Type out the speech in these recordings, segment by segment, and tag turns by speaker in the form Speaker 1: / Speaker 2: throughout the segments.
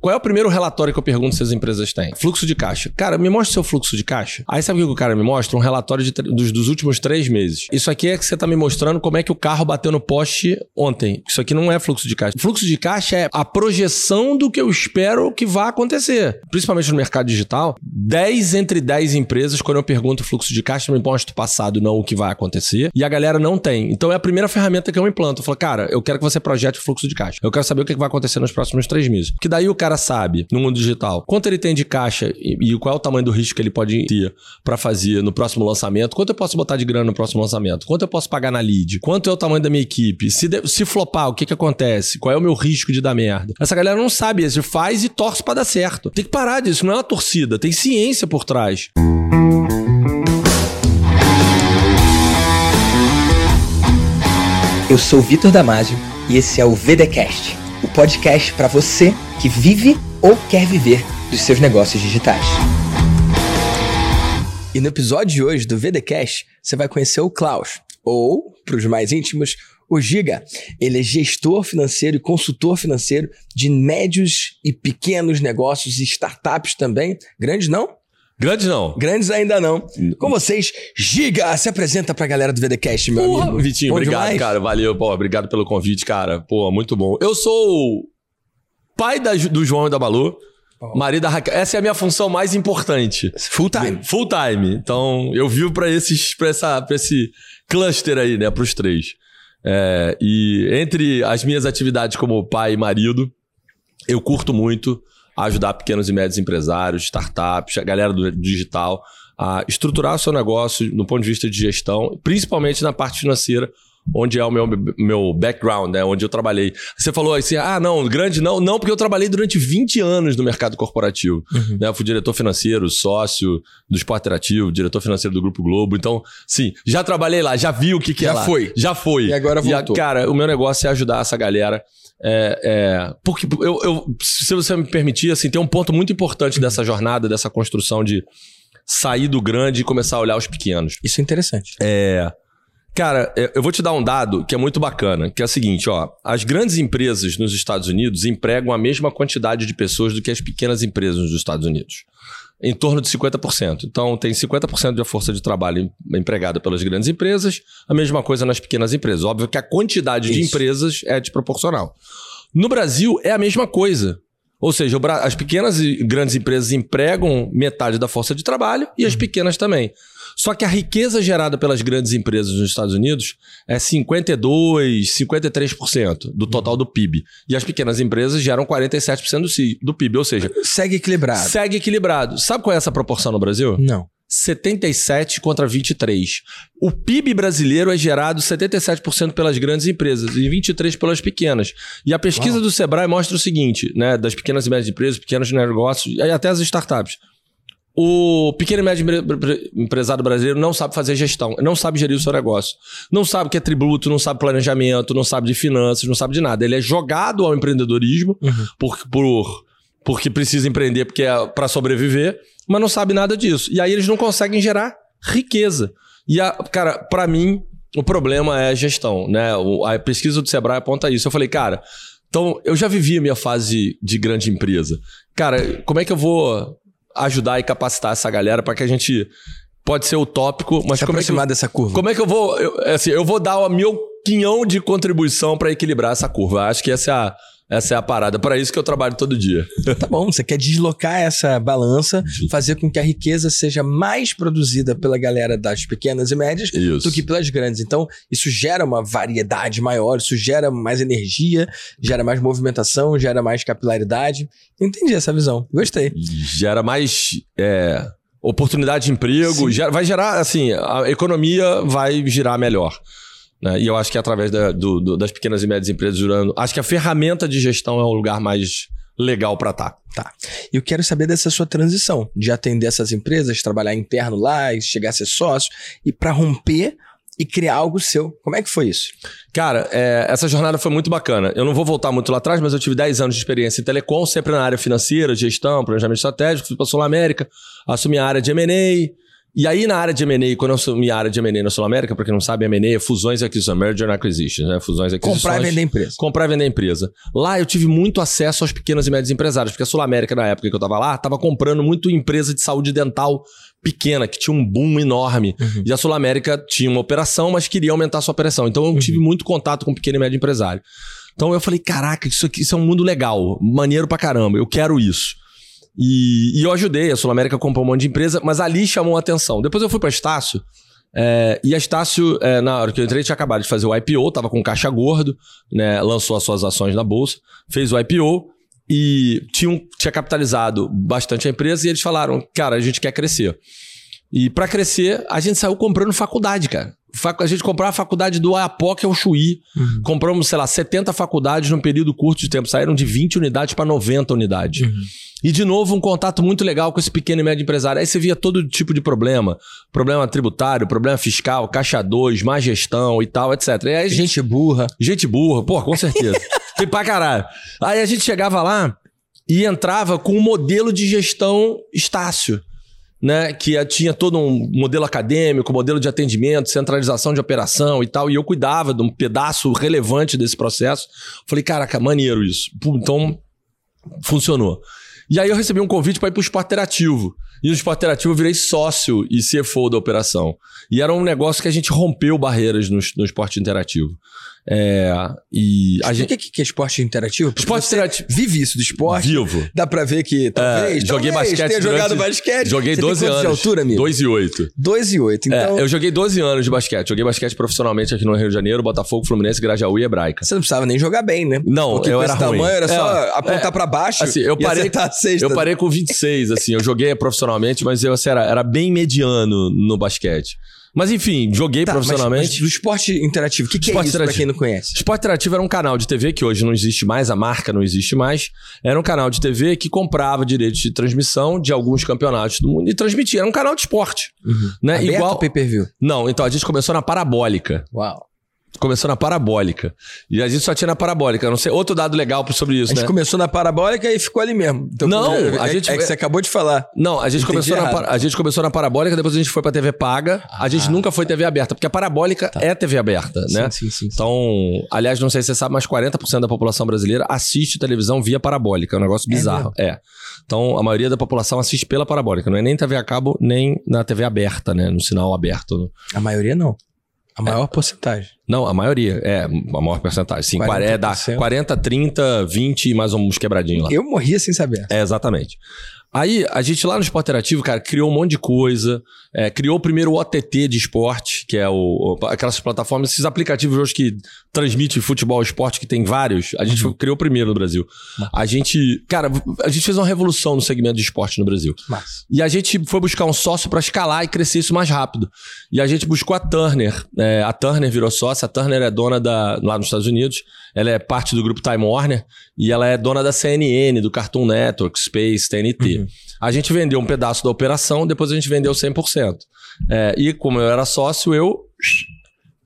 Speaker 1: Qual é o primeiro relatório que eu pergunto se as empresas têm? Fluxo de caixa. Cara, me mostra o seu fluxo de caixa. Aí sabe o que o cara me mostra? Um relatório de, dos, dos, últimos três meses. Isso aqui é que você tá me mostrando como é que o carro bateu no poste ontem. Isso aqui não é fluxo de caixa. Fluxo de caixa é a projeção do que eu espero que vai acontecer. Principalmente no mercado digital, 10 entre 10 empresas, quando eu pergunto fluxo de caixa, me mostra o passado, não o que vai acontecer. E a galera não tem. Então é a primeira ferramenta que eu implanto. Eu falo, cara, eu quero que você projete o fluxo de caixa. Eu quero saber o que vai acontecer nos próximos três meses. Porque daí o cara sabe, no mundo digital, quanto ele tem de caixa e, e qual é o tamanho do risco que ele pode ter para fazer no próximo lançamento, quanto eu posso botar de grana no próximo lançamento, quanto eu posso pagar na lead, quanto é o tamanho da minha equipe, se, de, se flopar, o que que acontece, qual é o meu risco de dar merda. Essa galera não sabe isso, faz e torce para dar certo. Tem que parar disso, não é uma torcida, tem ciência por trás.
Speaker 2: Eu sou Vitor Damasio e esse é o VDcast, podcast para você que vive ou quer viver dos seus negócios digitais. E no episódio de hoje do VDcast, você vai conhecer o Klaus, ou, para os mais íntimos, o Giga. Ele é gestor financeiro e consultor financeiro de médios e pequenos negócios e startups também. Grandes não?
Speaker 1: Grandes não.
Speaker 2: Grandes ainda não. Com vocês, Giga, se apresenta pra galera do VDcast, meu
Speaker 1: Porra,
Speaker 2: amigo.
Speaker 1: Vitinho,
Speaker 2: Bom
Speaker 1: obrigado,
Speaker 2: demais?
Speaker 1: cara. Valeu, pô, obrigado pelo convite, cara. Pô, muito bom. Eu sou o pai da- do João e da Balu, marido da Raquel. Essa é a minha função mais importante.
Speaker 2: Full time.
Speaker 1: Full time. Então, eu vivo pra esses, pra essa, pra esse cluster aí, né, pros três. É, e entre as minhas atividades como pai e marido, eu curto muito ajudar pequenos e médios empresários, startups, a galera do digital a estruturar o seu negócio no ponto de vista de gestão, principalmente na parte financeira, onde é o meu, meu background, né? Onde eu trabalhei. Você falou assim, ah, não, grande não. Não, porque eu trabalhei durante 20 anos no mercado corporativo.
Speaker 2: Uhum.
Speaker 1: Né? Eu fui diretor financeiro, sócio do Esporte Interativo, diretor financeiro do Grupo Globo. Então, sim, já trabalhei lá, já vi o que, que é
Speaker 2: Já
Speaker 1: lá.
Speaker 2: foi.
Speaker 1: Já foi.
Speaker 2: E agora voltou.
Speaker 1: cara, o meu negócio é ajudar essa galera. É, é, porque eu, eu- se você me permitir, assim, tem um ponto muito importante dessa jornada, dessa construção de sair do grande e começar a olhar os pequenos.
Speaker 2: Isso é interessante.
Speaker 1: É. Cara, é, eu vou te dar um dado que é muito bacana, que é o seguinte, ó. As grandes empresas nos Estados Unidos empregam a mesma quantidade de pessoas do que as pequenas empresas nos Estados Unidos. Em torno de 50%. Então, tem 50% da força de trabalho em- empregada pelas grandes empresas, a mesma coisa nas pequenas empresas. Óbvio que a quantidade de
Speaker 2: Isso.
Speaker 1: empresas é desproporcional. No Brasil, é a mesma coisa. Ou seja, as pequenas e grandes empresas empregam metade da força de trabalho e as pequenas também. Só que a riqueza gerada pelas grandes empresas nos Estados Unidos é 52, 53% do total do PIB. E as pequenas empresas geram 47% do, PIB. Ou seja,
Speaker 2: Segue equilibrado.
Speaker 1: segue equilibrado. Sabe qual é essa proporção no Brasil?
Speaker 2: Não.
Speaker 1: 77 contra 23. O PIB brasileiro é gerado 77% pelas grandes empresas e 23% pelas pequenas. E a pesquisa
Speaker 2: Uau.
Speaker 1: do Sebrae mostra o seguinte, né, das pequenas e médias empresas, pequenos negócios e até as startups. O pequeno e médio empre- empre- empresário brasileiro não sabe fazer gestão, não sabe gerir o seu negócio. Não sabe o que é tributo, não sabe planejamento, não sabe de finanças, não sabe de nada. Ele é jogado ao empreendedorismo
Speaker 2: Uhum.
Speaker 1: por, por- porque precisa empreender porque é para sobreviver, mas não sabe nada disso. E aí eles não conseguem gerar riqueza. E, a, cara, para mim, o problema é a gestão, né? O- a pesquisa do Sebrae aponta isso. Eu falei, cara, então eu já vivi a minha fase de grande empresa. Cara, como é que eu vou ajudar e capacitar essa galera para que a gente pode ser utópico, mas
Speaker 2: Se
Speaker 1: como é, que, eu-
Speaker 2: aproximar dessa curva.
Speaker 1: como é que eu vou, eu, assim, eu vou dar o meu quinhão de contribuição para equilibrar essa curva. Acho que essa é a essa é a parada, para isso que eu trabalho todo dia.
Speaker 2: Tá bom, você quer deslocar essa balança, fazer com que a riqueza seja mais produzida pela galera das pequenas e médias
Speaker 1: Isso.
Speaker 2: do que pelas grandes. Então, isso gera uma variedade maior, isso gera mais energia, gera mais movimentação, gera mais capilaridade. Entendi essa visão. Gostei.
Speaker 1: gera mais é, oportunidade de emprego, gera- vai gerar, assim, a economia vai girar melhor. Né? E eu acho que através da- do- do- das pequenas e médias empresas jurando, acho que a ferramenta de gestão é o lugar mais legal para estar.
Speaker 2: E eu quero saber dessa sua transição, de atender essas empresas, trabalhar interno lá, e chegar a ser sócio, e para romper e criar algo seu. Como é que foi isso?
Speaker 1: Cara, é, essa jornada foi muito bacana. Eu não vou voltar muito lá atrás, mas eu tive 10 anos de experiência em telecom, sempre na área financeira, gestão, planejamento estratégico, fui para Sul América, assumi a área de M&A E aí, na área de M&A, quando eu assumi a área de M&A na Sul América, pra quem não sabe, M&A é fusões e aquisições, merger and acquisitions, né? Fusões e aquisições.
Speaker 2: Comprar e vender empresa.
Speaker 1: Comprar e vender empresa. Lá eu tive muito acesso aos pequenos e médios empresários, porque a Sul América, na época que eu tava lá, tava comprando muito empresa de saúde dental pequena, que tinha um boom enorme.
Speaker 2: Uhum.
Speaker 1: E a Sul América tinha uma operação, mas queria aumentar a sua operação. Então eu tive muito contato com pequeno e médio empresário. Então eu falei, caraca, isso aqui isso é um mundo legal, maneiro pra caramba, eu quero isso. E, e eu ajudei, a Sul América comprou um monte de empresa, mas ali chamou a atenção. Depois eu fui pra Estácio, é, e a Estácio, é, na hora que eu entrei, tinha acabado de fazer o IPO, tava com caixa gordo, né, lançou as suas ações na bolsa, fez o IPO e tinha, tinha capitalizado bastante a empresa e eles falaram, cara, a gente quer crescer. E pra crescer, a gente saiu comprando faculdade, cara. A gente comprou a faculdade do Ayapoca ao Chuí. Compramos, sei lá, 70 faculdades num período curto de tempo. Saíram de 20 unidades para 90 unidades. E, de novo, um contato muito legal com esse pequeno e médio empresário. Aí você via todo tipo de problema. Problema tributário, problema fiscal, caixa 2, má gestão e tal, etc. E aí gente
Speaker 2: Gente burra.
Speaker 1: Gente burra, pô, com certeza. Tem pra caralho. Aí a gente chegava lá e entrava com um modelo de gestão Estácio, né? Que tinha todo um modelo acadêmico, modelo de atendimento, centralização de operação e tal. E eu cuidava de um pedaço relevante desse processo. Falei, caraca, maneiro isso. Pô, Então, funcionou. E aí eu recebi um convite para ir pro esporte interativo. E no esporte interativo eu virei sócio e CFO da operação. E era um negócio que a gente rompeu barreiras no, no esporte interativo. É, e a
Speaker 2: O
Speaker 1: gente.
Speaker 2: que, que é esporte interativo? Porque
Speaker 1: Esporte interativo.
Speaker 2: Vive isso do esporte.
Speaker 1: Vivo.
Speaker 2: Dá pra ver que talvez,
Speaker 1: É, joguei
Speaker 2: talvez
Speaker 1: basquete
Speaker 2: tenha jogado
Speaker 1: durante-
Speaker 2: basquete.
Speaker 1: Joguei
Speaker 2: Você tem
Speaker 1: 12
Speaker 2: quantos
Speaker 1: anos.
Speaker 2: de altura, amigo?
Speaker 1: 2 e 8.
Speaker 2: 2 e 8. Então,
Speaker 1: É, eu joguei 12 anos de basquete. Joguei basquete profissionalmente aqui no Rio de Janeiro, Botafogo, Fluminense, Grajaú e Hebraica.
Speaker 2: você não precisava nem jogar bem, né?
Speaker 1: Não,
Speaker 2: Porque
Speaker 1: eu era
Speaker 2: esse tamanho
Speaker 1: ruim.
Speaker 2: era só
Speaker 1: É,
Speaker 2: apontar
Speaker 1: é,
Speaker 2: pra baixo
Speaker 1: Assim, eu
Speaker 2: e
Speaker 1: parei, eu parei com 26, assim. Eu joguei profissionalmente, mas eu assim, era, era bem mediano no basquete. Mas enfim, joguei
Speaker 2: Tá, mas-
Speaker 1: profissionalmente.
Speaker 2: Mas, do esporte interativo, o que, que é
Speaker 1: Esporte
Speaker 2: isso pra quem não conhece?
Speaker 1: Esporte Interativo era um canal de TV que hoje não existe mais, a marca não existe mais. Era um canal de TV que comprava direitos de transmissão de alguns campeonatos do mundo e transmitia. Era um canal de esporte. Né?
Speaker 2: Aberto
Speaker 1: Igual.
Speaker 2: pay-per-view?
Speaker 1: Não, então a gente começou na parabólica.
Speaker 2: Uau.
Speaker 1: Começou na parabólica. E a gente só tinha na parabólica. Não sei. Outro dado legal sobre
Speaker 2: A
Speaker 1: isso,
Speaker 2: gente
Speaker 1: né?
Speaker 2: começou na parabólica e ficou ali mesmo. Então,
Speaker 1: Não,
Speaker 2: é,
Speaker 1: a gente-
Speaker 2: é que você acabou de falar.
Speaker 1: Não, a gente,
Speaker 2: Entendi
Speaker 1: começou na,
Speaker 2: errado.
Speaker 1: a gente começou na parabólica, depois a gente foi pra TV paga. a gente nunca foi TV aberta, porque a parabólica é TV aberta, né?
Speaker 2: Ah. Sim, sim, sim.
Speaker 1: Então, aliás, não sei se você sabe, mas 40% da população brasileira assiste televisão via parabólica. É um negócio bizarro. É. Então, a maioria da população assiste pela parabólica. Não é nem TV a cabo, nem na TV aberta, né? No sinal aberto.
Speaker 2: A maioria não. A maior porcentagem.
Speaker 1: Não, a maioria. É, a maior porcentagem. Sim, 40, é da
Speaker 2: 40%.
Speaker 1: 40, 30, 20 e mais uns quebradinhos lá.
Speaker 2: Eu morria sem saber.
Speaker 1: É, exatamente. Aí, a gente lá no Esporte Interativo, cara, criou um monte de coisa. É, criou primeiro o OTT de esporte, que é o, o- aquelas plataformas, esses aplicativos hoje que transmitem futebol esporte, que tem vários. A gente foi- criou primeiro no Brasil. A gente, cara, a gente fez uma revolução no segmento de esporte no Brasil.
Speaker 2: Mas.
Speaker 1: E a gente foi buscar um sócio para escalar e crescer isso mais rápido. E a gente buscou a Turner. É, a Turner virou sócia. A Turner é dona da. lá nos Estados Unidos. Ela é parte do grupo Time Warner. E ela é dona da CNN, do Cartoon Network, Space, TNT. A gente vendeu um pedaço da operação, depois a gente vendeu 100%. É, e como eu era sócio, eu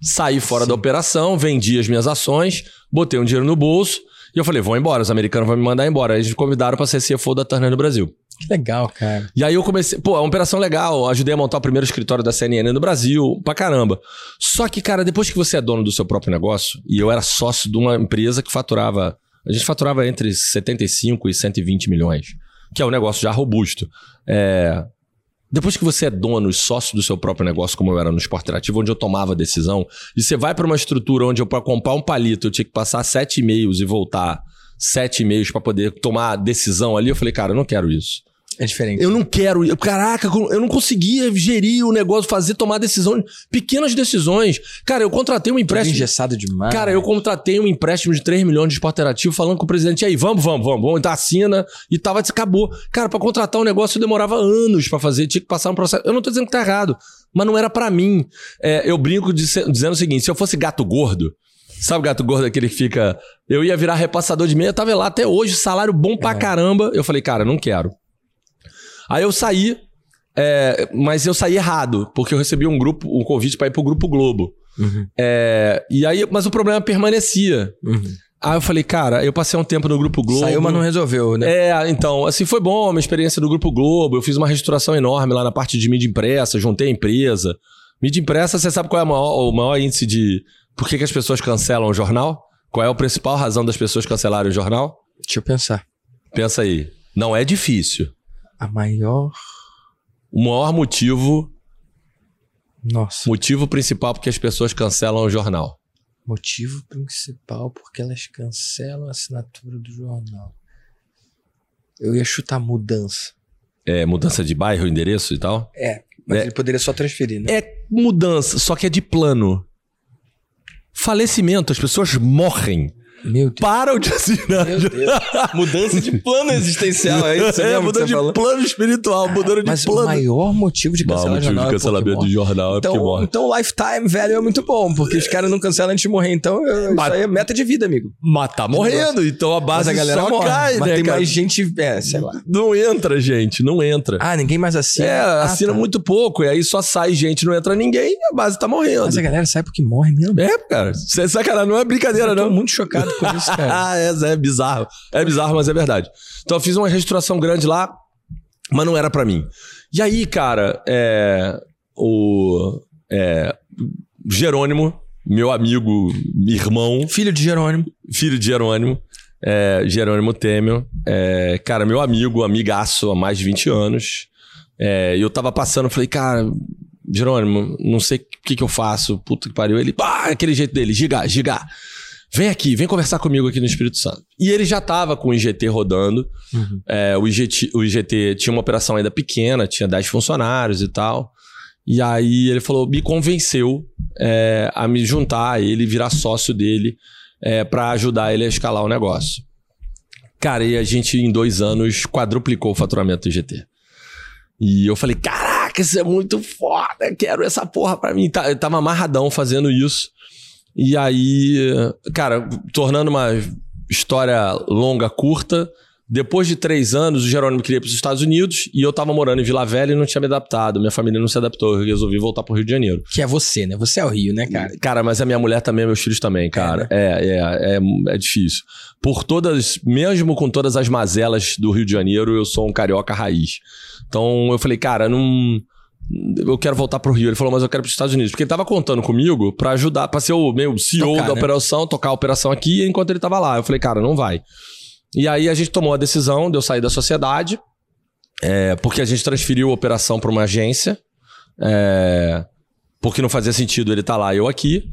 Speaker 1: saí fora da operação, vendi as minhas ações, botei um dinheiro no bolso. E eu falei, vou embora, os americanos vão me mandar embora. Eles me convidaram para ser CFO da Turner no Brasil.
Speaker 2: Que legal, cara.
Speaker 1: E aí eu comecei, pô, é uma operação legal, ajudei a montar o primeiro escritório da CNN no Brasil, pra caramba. Só que, cara, depois que você é dono do seu próprio negócio, e eu era sócio de uma empresa que faturava, a gente faturava entre 75 e 120 milhões, que é um negócio já robusto. É, depois que você é dono e sócio do seu próprio negócio, como eu era no esporte interativo, onde eu tomava decisão, e você vai pra uma estrutura onde eu, pra comprar um palito, eu tinha que passar sete e-mails e voltar sete e-mails pra poder tomar a decisão ali, eu falei, cara, eu não quero isso.
Speaker 2: É diferente.
Speaker 1: Eu não quero. eu- Caraca, eu não conseguia gerir o negócio, fazer, tomar decisão, pequenas decisões. Cara, eu contratei um empréstimo.
Speaker 2: engessado demais.
Speaker 1: Cara, eu contratei um empréstimo de 3 milhões de esporte interativo falando com o presidente, e aí, vamos, vamos, vamos, vamos, tá assina. E tava, acabou. Cara, pra contratar um negócio demorava anos pra fazer, tinha que passar um processo. Eu não tô dizendo que tá errado, mas não era pra mim. É, eu brinco de dizendo o seguinte: se eu fosse gato gordo, sabe o gato gordo aquele que fica. Eu ia virar repassador de meia, eu tava lá até hoje, salário bom pra caramba. Eu falei, cara, não quero. Aí eu saí, é, mas eu saí errado, porque eu recebi um grupo, um convite pra ir pro Grupo Globo.
Speaker 2: Uhum.
Speaker 1: É, e aí, mas o problema permanecia.
Speaker 2: Uhum.
Speaker 1: Aí eu falei, cara, eu passei um tempo no Grupo Globo.
Speaker 2: Saiu, mas não resolveu, né?
Speaker 1: É, então, assim, foi bom a minha experiência do Grupo Globo. Eu fiz uma reestruturação enorme lá na parte de mídia impressa, juntei a empresa. Mídia impressa, você sabe qual é o maior, o maior índice de. Por que, que as pessoas cancelam o jornal? Qual é a principal razão das pessoas cancelarem o jornal?
Speaker 2: Deixa eu pensar.
Speaker 1: Pensa aí. Não é difícil.
Speaker 2: A maior.
Speaker 1: O maior motivo.
Speaker 2: Nossa.
Speaker 1: Motivo principal porque as pessoas cancelam o jornal.
Speaker 2: Motivo principal porque elas cancelam a assinatura do jornal. Eu ia chutar mudança.
Speaker 1: É mudança de bairro, endereço e tal?
Speaker 2: É, mas
Speaker 1: É.
Speaker 2: ele poderia só transferir, né?
Speaker 1: É mudança, só que é de plano. Falecimento, as pessoas morrem.
Speaker 2: Meu Deus.
Speaker 1: Param de assinar.
Speaker 2: Meu Deus. Mudança de plano existencial, é isso
Speaker 1: é, mudando
Speaker 2: você
Speaker 1: de
Speaker 2: falou?
Speaker 1: plano espiritual, mudando de
Speaker 2: Mas o
Speaker 1: plano.
Speaker 2: maior motivo de cancelar
Speaker 1: motivo
Speaker 2: jornal
Speaker 1: de
Speaker 2: é
Speaker 1: cancelamento
Speaker 2: porque
Speaker 1: de jornal é porque
Speaker 2: Então,
Speaker 1: morre.
Speaker 2: então lifetime value é muito bom, porque os caras não cancelam antes de morrer. Então, eu-
Speaker 1: Mas-
Speaker 2: isso aí é meta de vida, amigo.
Speaker 1: Mas tá morrendo, então a
Speaker 2: Mas
Speaker 1: base
Speaker 2: a galera
Speaker 1: só
Speaker 2: morre.
Speaker 1: cai,
Speaker 2: mas
Speaker 1: né,
Speaker 2: tem
Speaker 1: cara?
Speaker 2: mais gente, é, sei lá.
Speaker 1: Não entra, gente, não entra.
Speaker 2: Ah, ninguém mais assina.
Speaker 1: é,
Speaker 2: Ah,
Speaker 1: assina
Speaker 2: tá.
Speaker 1: muito pouco, e aí só sai gente, não entra ninguém, e a base tá morrendo.
Speaker 2: Mas a galera sabe porque morre mesmo.
Speaker 1: É, cara, é sacanagem, não é brincadeira,
Speaker 2: Eu tô
Speaker 1: não.
Speaker 2: muito chocado com isso, cara.
Speaker 1: ah, é, é bizarro. É bizarro, mas é verdade. Então eu fiz uma reestruturação grande lá, mas não era pra mim. E aí, cara, é, o é, Jerônimo, meu amigo, irmão,
Speaker 2: Filho de Jerônimo.
Speaker 1: filho de Jerônimo, é, Jerônimo Temel, é, cara, meu amigo, amigaço há mais de 20 anos. É, e eu tava passando, falei, cara, Jerônimo, não sei o que, que eu faço, puta que pariu. Ele, pá, aquele jeito dele, giga, giga. Vem aqui, vem conversar comigo aqui no Espírito Santo. E ele já tava com o IGT rodando. É, o, IGT, o IGT tinha uma operação ainda pequena, tinha 10 funcionários e tal. E aí ele falou, me convenceu é, a me juntar a ele, virar sócio dele, é, para ajudar ele a escalar o negócio. Cara, e a gente em dois anos quadruplicou o faturamento do IGT. E eu falei, caraca, isso é muito foda, quero essa porra pra mim. Tá- Eu tava amarradão fazendo isso. E aí, cara, tornando uma história longa, curta, depois de três anos, o Jerônimo queria ir para os Estados Unidos e eu tava morando em Vila Velha e não tinha me adaptado. Minha família não se adaptou, eu resolvi voltar pro Rio de Janeiro.
Speaker 2: Que é você, né? Você é o Rio, né, cara?
Speaker 1: Cara, mas a minha mulher também, meus filhos também, cara. É, é, é, é difícil. Por todas, mesmo com todas as mazelas do Rio de Janeiro, eu sou um carioca raiz. Então eu falei, cara, não. Eu quero voltar pro Rio. Ele falou, mas eu quero pros Estados Unidos. Porque ele tava contando comigo pra ajudar, pra ser o meu CEO
Speaker 2: Tocar,
Speaker 1: da
Speaker 2: né?
Speaker 1: operação, tocar a operação aqui enquanto ele tava lá. Eu falei, cara, não vai. E aí a gente tomou a decisão de eu sair da sociedade, é, porque a gente transferiu a operação para uma agência, é, porque não fazia sentido ele estar lá e eu aqui,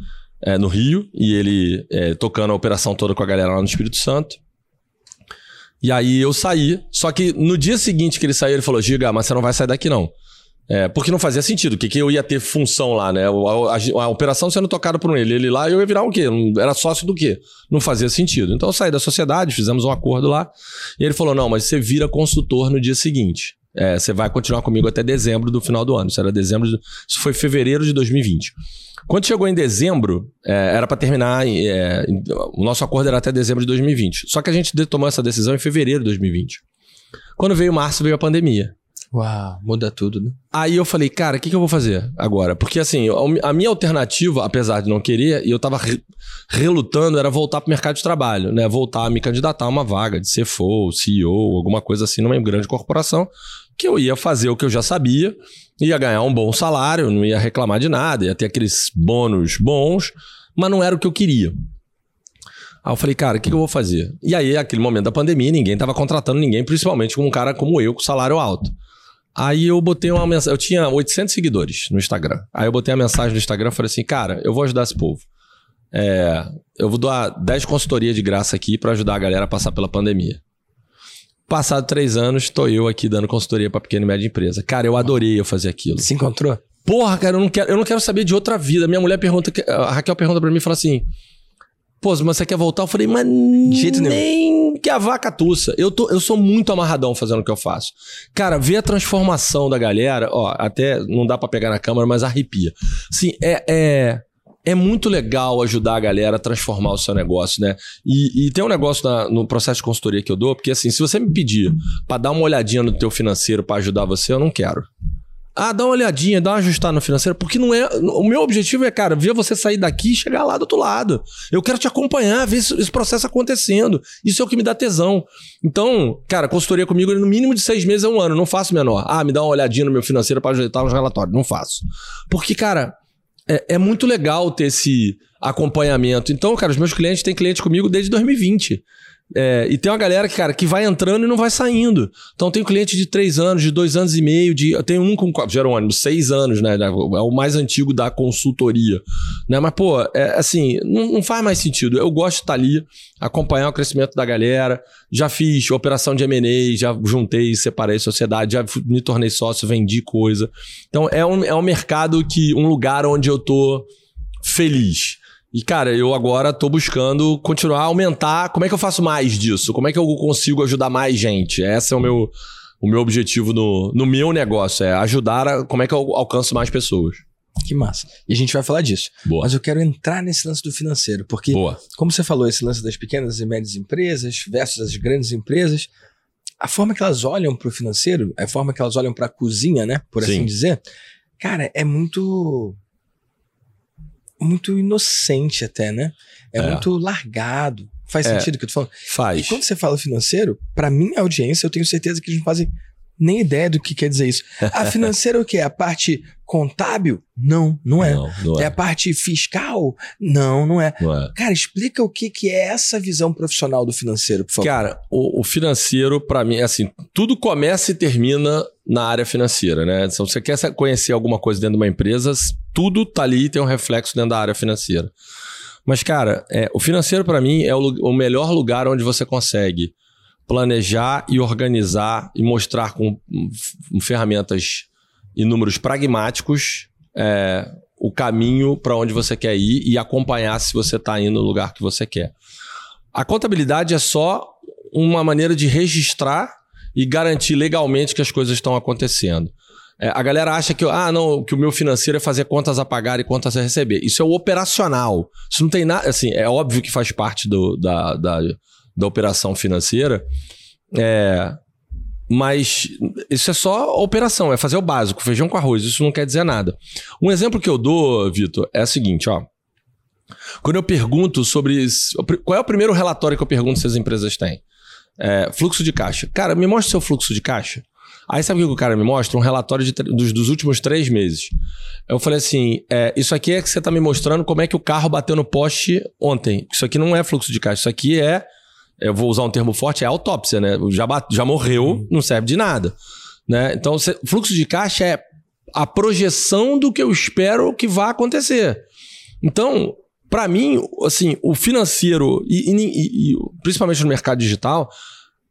Speaker 1: é, no Rio, e ele é, tocando a operação toda com a galera lá no Espírito Santo. E aí eu saí, só que no dia seguinte que ele saiu, ele falou: Giga, mas você não vai sair daqui não. É, porque não fazia sentido, que, que eu ia ter função lá, né? A, a- a operação sendo tocada por ele, ele lá, eu ia virar o quê? Era sócio do quê? Não fazia sentido. Então eu saí da sociedade, fizemos um acordo lá, e ele falou: não, mas você vira consultor no dia seguinte. É, você vai continuar comigo até dezembro do final do ano. Isso era dezembro. de- Isso foi fevereiro de 2020. Quando chegou em dezembro, é, era para terminar. é, o nosso acordo era até dezembro de 2020. Só que a gente tomou essa decisão em fevereiro de 2020. Quando veio março, veio a pandemia.
Speaker 2: Uau, muda tudo, né?
Speaker 1: Aí eu falei, cara, o que, que eu vou fazer agora? Porque assim, a minha alternativa, apesar de não querer, e eu tava re- relutando, era voltar pro mercado de trabalho, né? Voltar a me candidatar a uma vaga de CFO, CEO, alguma coisa assim numa grande corporação, que eu ia fazer o que eu já sabia, ia ganhar um bom salário, não ia reclamar de nada, ia ter aqueles bônus bons, mas não era o que eu queria. Aí eu falei, cara, o que, que eu vou fazer? E aí, aquele momento da pandemia, ninguém tava contratando ninguém, principalmente com um cara como eu, com salário alto. Aí eu botei uma mensagem. Eu tinha 800 seguidores no Instagram. Aí eu botei a mensagem no Instagram e falei assim: cara, eu vou ajudar esse povo. É, eu vou dar 10 consultorias de graça aqui pra ajudar a galera a passar pela pandemia. Passado três anos, tô eu aqui dando consultoria pra pequena e média empresa. Cara, eu adorei eu fazer aquilo.
Speaker 2: Se encontrou?
Speaker 1: Porra, cara, eu não quero, eu não quero saber de outra vida. Minha mulher pergunta, a Raquel pergunta pra mim e fala assim: Pô, mas você quer voltar? Eu falei, mas
Speaker 2: jeito nenhum.
Speaker 1: nem que a vaca tussa. Eu, tô, eu sou muito amarradão fazendo o que eu faço. Cara, ver a transformação da galera, ó, até não dá pra pegar na câmera, mas arrepia. Sim, é, é, é muito legal ajudar a galera a transformar o seu negócio, né? E, e tem um negócio na- no processo de consultoria que eu dou, porque assim, se você me pedir pra dar uma olhadinha no teu financeiro pra ajudar você, eu não quero. Ah, dá uma olhadinha, dá uma ajustada no financeiro, porque não é. O meu objetivo é, cara, ver você sair daqui e chegar lá do outro lado. Eu quero te acompanhar, ver esse, esse processo acontecendo. Isso é o que me dá tesão. Então, cara, consultoria comigo no mínimo de seis meses a um ano, não faço menor. Ah, me dá uma olhadinha no meu financeiro para ajeitar os relatórios. Não faço. Porque, cara, é, é muito legal ter esse acompanhamento. Então, cara, os meus clientes têm cliente comigo desde 2020. É, e tem uma galera que, cara, que vai entrando e não vai saindo. Então tem cliente de três anos, de dois anos e meio, de. Tenho um com Jerônimo, seis anos, né? É o mais antigo da consultoria. Né? Mas, pô, é, assim, não, não faz mais sentido. Eu gosto de estar ali, acompanhar o crescimento da galera. Já fiz operação de MA, já juntei, separei sociedade, já me tornei sócio, vendi coisa. Então é um, é um mercado que. um lugar onde eu tô feliz. E, cara, eu agora tô buscando continuar a aumentar. Como é que eu faço mais disso? Como é que eu consigo ajudar mais gente? Esse é o meu, o meu objetivo no, no meu negócio. É ajudar a, como é que eu alcanço mais pessoas.
Speaker 2: Que massa. E a gente vai falar disso.
Speaker 1: Boa.
Speaker 2: Mas eu quero entrar nesse lance do financeiro, porque,
Speaker 1: Boa.
Speaker 2: como você falou, esse lance das pequenas e médias empresas versus as grandes empresas, a forma que elas olham para o financeiro, a forma que elas olham para a cozinha, né, por
Speaker 1: Sim.
Speaker 2: assim dizer, cara, é muito muito inocente até, né? É,
Speaker 1: É.
Speaker 2: muito largado. Faz
Speaker 1: É.
Speaker 2: sentido o que eu tô falando? E
Speaker 1: Faz.
Speaker 2: quando você fala financeiro, pra minha audiência, eu tenho certeza que eles não fazem nem ideia do que quer dizer isso. A financeira é o quê? A parte contábil? Não, não é.
Speaker 1: Não, não
Speaker 2: É
Speaker 1: é.
Speaker 2: a parte fiscal? Não, não é.
Speaker 1: Não é.
Speaker 2: Cara, explica o que, que é essa visão profissional do financeiro, por favor.
Speaker 1: Cara, o, o financeiro, pra mim, é assim, tudo começa e termina na área financeira, né? Então, se você quer conhecer alguma coisa dentro de uma empresa, tudo tá ali e tem um reflexo dentro da área financeira. Mas, cara, é, o financeiro, pra mim, é o, o melhor lugar onde você consegue planejar e organizar e mostrar com, ferramentas e números pragmáticos é, o caminho para onde você quer ir e acompanhar se você está indo no lugar que você quer. A contabilidade é só uma maneira de registrar e garantir legalmente que as coisas estão acontecendo. É, a galera acha que, ah, não, que o meu financeiro é fazer contas a pagar e contas a receber. Isso é o operacional. Isso não tem nada. Assim, é óbvio que faz parte do, da, da, da operação financeira. É, mas isso é só operação, é fazer o básico, feijão com arroz. Isso não quer dizer nada. Um exemplo que eu dou, Vitor, é o seguinte, ó. Quando eu pergunto sobre. Qual é o primeiro relatório que eu pergunto se as empresas têm? É, fluxo de caixa. Cara, me mostra o seu fluxo de caixa. Aí sabe o que o cara me mostra? Um relatório de dos, dos últimos três meses. Eu falei assim: é, isso aqui é que você tá me mostrando como é que o carro bateu no poste ontem. Isso aqui não é fluxo de caixa, isso aqui é. Eu vou usar um termo forte, é autópsia, né? Já, já morreu, não serve de nada. Né? Então, você- fluxo de caixa é a projeção do que eu espero que vai acontecer. Então, para mim, assim, o financeiro, e- e- e principalmente no mercado digital,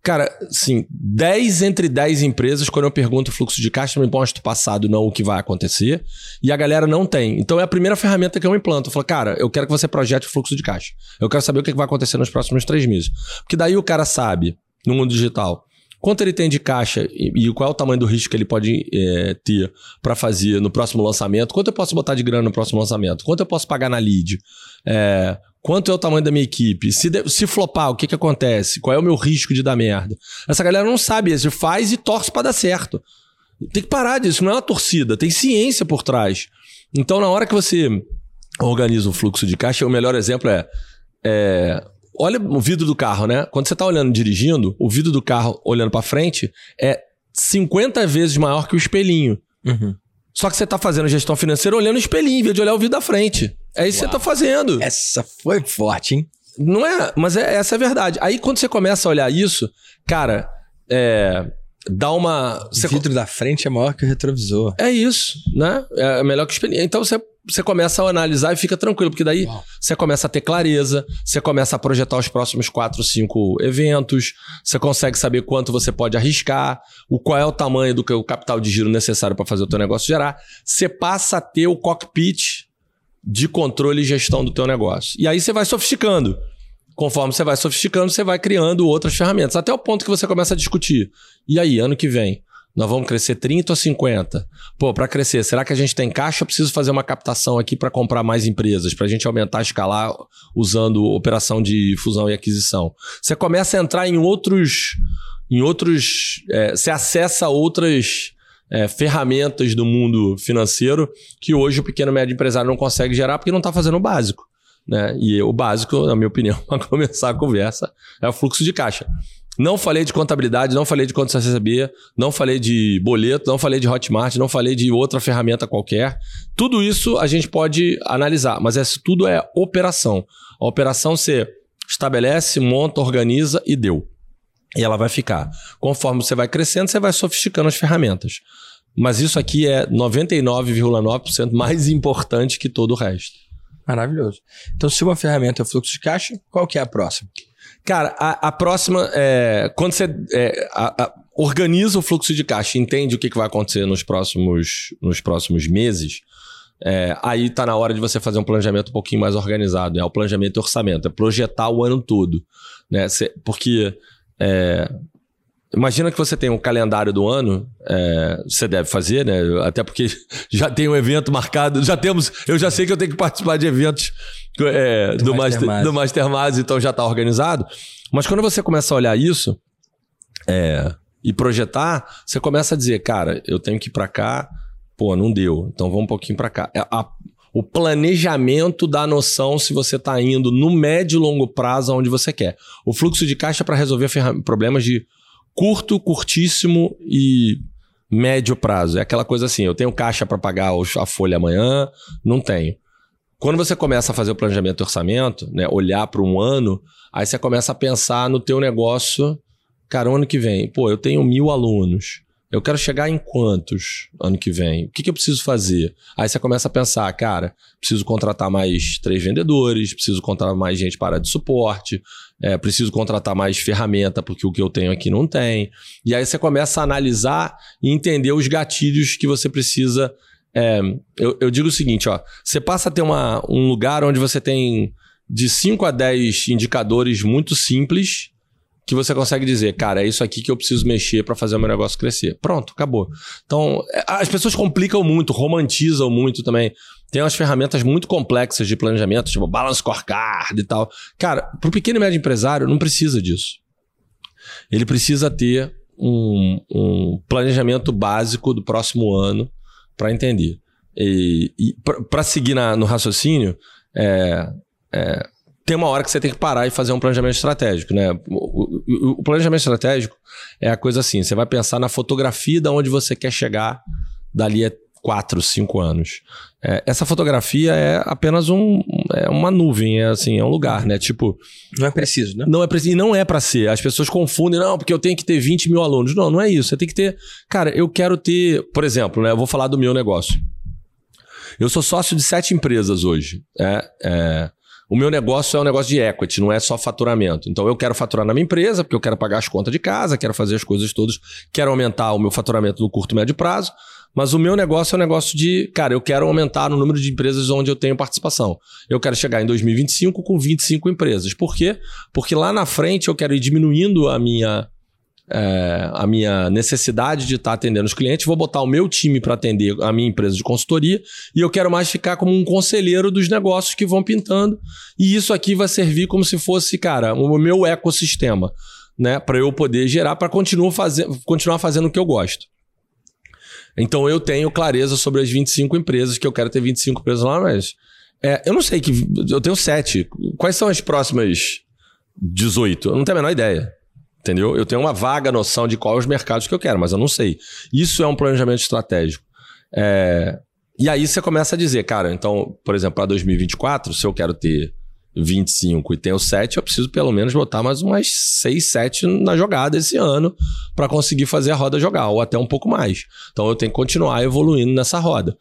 Speaker 1: cara, assim, 10 entre 10 empresas, quando eu pergunto o fluxo de caixa, me mostra o passado, não o que vai acontecer, e a galera não tem. Então é a primeira ferramenta que eu implanto. Eu falo, cara, eu quero que você projete o fluxo de caixa. Eu quero saber o que vai acontecer nos próximos três meses. Porque daí o cara sabe, no mundo digital, quanto ele tem de caixa e, e qual é o tamanho do risco que ele pode é, ter para fazer no próximo lançamento, quanto eu posso botar de grana no próximo lançamento, quanto eu posso pagar na lead, é, quanto é o tamanho da minha equipe, se, de- se flopar, o que, que acontece, qual é o meu risco de dar merda. Essa galera não sabe isso, faz e torce para dar certo. Tem que parar disso, não é uma torcida, tem ciência por trás. Então, na hora que você organiza um fluxo de caixa, o melhor exemplo é, é, olha o vidro do carro, né? Quando você está olhando dirigindo, o vidro do carro olhando para frente é 50 vezes maior que o espelhinho.
Speaker 2: Uhum.
Speaker 1: Só que você está fazendo gestão financeira olhando o espelhinho, em vez de olhar o vidro da frente. É isso que você está fazendo.
Speaker 2: Essa foi forte, hein?
Speaker 1: Não é, mas é, essa é a verdade. Aí quando você começa a olhar isso, cara, é, dá uma.
Speaker 2: O vidro da frente é maior que o retrovisor.
Speaker 1: é isso, né? É melhor que o espelhinho. Então você, você começa a analisar e fica tranquilo, porque daí
Speaker 2: Uau.
Speaker 1: você começa a ter clareza, você começa a projetar os próximos quatro, cinco eventos, você consegue saber quanto você pode arriscar, o qual é o tamanho do que o capital de giro necessário para fazer o teu negócio gerar. Você passa a ter o cockpit de controle e gestão do teu negócio. E aí você vai sofisticando. Conforme você vai sofisticando, você vai criando outras ferramentas. Até o ponto que você começa a discutir. E aí, ano que vem, nós vamos crescer 30 ou 50? Pô, para crescer, será que a gente tem caixa? Eu preciso fazer uma captação aqui para comprar mais empresas, para a gente aumentar, escalar usando operação de fusão e aquisição. Você começa a entrar em outros. Em outros. é, você acessa outras é, ferramentas do mundo financeiro que hoje o pequeno e médio empresário não consegue gerar porque não está fazendo o básico. Né? E o básico, na minha opinião, para começar a conversa, é o fluxo de caixa. Não falei de contabilidade, não falei de quanto você recebia, não falei de boleto, não falei de Hotmart, não falei de outra ferramenta qualquer. Tudo isso a gente pode analisar, mas isso tudo é operação. A operação você estabelece, monta, organiza e deu. E ela vai ficar. Conforme você vai crescendo, você vai sofisticando as ferramentas. Mas isso aqui é 99,9% mais importante que todo o resto.
Speaker 2: Maravilhoso. Então, se uma ferramenta é o fluxo de caixa, qual que é a próxima?
Speaker 1: Cara, a, a próxima é. Quando você é, a, a, organiza o fluxo de caixa, entende o que, que vai acontecer nos próximos, nos próximos meses, é, aí tá na hora de você fazer um planejamento um pouquinho mais organizado. É o planejamento e orçamento, é projetar o ano todo. Né? Cê, porque é, Imagina que você tem um calendário do ano, é, você deve fazer, né? Até porque já tem um evento marcado, já temos. Eu já sei que eu tenho que participar de eventos é, do, do, Master, Master, do então já está organizado. Mas quando você começa a olhar isso é, e projetar, você começa a dizer, cara, eu tenho que ir para cá, pô, não deu, então vamos um pouquinho para cá. É, a, o planejamento da noção se você está indo no médio e longo prazo aonde você quer. O fluxo de caixa é para resolver problemas de curto, curtíssimo e médio prazo. É aquela coisa assim, eu tenho caixa para pagar a folha amanhã, não tenho. Quando você começa a fazer o planejamento do orçamento, né, olhar para um ano, aí você começa a pensar no teu negócio, cara, ano que vem, pô, eu tenho mil alunos. Eu quero chegar em quantos ano que vem? O que, que eu preciso fazer? Aí você começa a pensar, cara, preciso contratar mais três vendedores, preciso contratar mais gente para de suporte, é, preciso contratar mais ferramenta porque o que eu tenho aqui não tem. E aí você começa a analisar e entender os gatilhos que você precisa. É, eu, eu, digo o seguinte, ó, você passa a ter uma, um lugar onde você tem de 5 a 10 indicadores muito simples que você consegue dizer, cara, é isso aqui que eu preciso mexer para fazer o meu negócio crescer. Pronto, acabou. Então, é, as pessoas complicam muito, romantizam muito também. Tem umas ferramentas muito complexas de planejamento, tipo balance scorecard e tal. Cara, para o pequeno e médio empresário, não precisa disso. Ele precisa ter um, um planejamento básico do próximo ano para entender. E, e para seguir na, no raciocínio, é, é, tem uma hora que você tem que parar e fazer um planejamento estratégico, né? O, o, o, planejamento estratégico é a coisa assim: você vai pensar na fotografia de onde você quer chegar dali a 4, 5 anos. É, essa fotografia é apenas um, é uma nuvem, é assim, é um lugar, né? Tipo.
Speaker 2: Não é preciso, né?
Speaker 1: Não é preciso. E não é para ser. As pessoas confundem, não, porque eu tenho que ter 20 mil alunos. Não, não é isso. Você tem que ter. Cara, eu quero ter. Por exemplo, né? Eu vou falar do meu negócio. Eu sou sócio de sete empresas hoje. É, é, o meu negócio é um negócio de equity, não é só faturamento. Então eu quero faturar na minha empresa, porque eu quero pagar as contas de casa, quero fazer as coisas todas, quero aumentar o meu faturamento no curto e médio prazo. Mas o meu negócio é um negócio de, cara, eu quero aumentar o número de empresas onde eu tenho participação. Eu quero chegar em 2025 com 25 empresas. Por quê? Porque lá na frente eu quero ir diminuindo a minha é, a minha necessidade de estar tá atendendo os clientes, vou botar o meu time para atender a minha empresa de consultoria e eu quero mais ficar como um conselheiro dos negócios que vão pintando. E isso aqui vai servir como se fosse, cara, o meu ecossistema, né? Para eu poder gerar, para continuar, fazer, continuar fazendo o que eu gosto. Então eu tenho clareza sobre as 25 empresas, que eu quero ter 25 empresas lá, mas. É, eu não sei que. Eu tenho sete. Quais são as próximas 18? Eu não tenho a menor ideia. Entendeu? Eu tenho uma vaga noção de quais os mercados que eu quero, mas eu não sei. Isso é um planejamento estratégico. É... E aí você começa a dizer, cara, então, por exemplo, para 2024, se eu quero ter 25 e tenho 7, eu preciso pelo menos botar mais umas 6, 7 na jogada esse ano para conseguir fazer a roda jogar, ou até um pouco mais. Então eu tenho que continuar evoluindo nessa roda.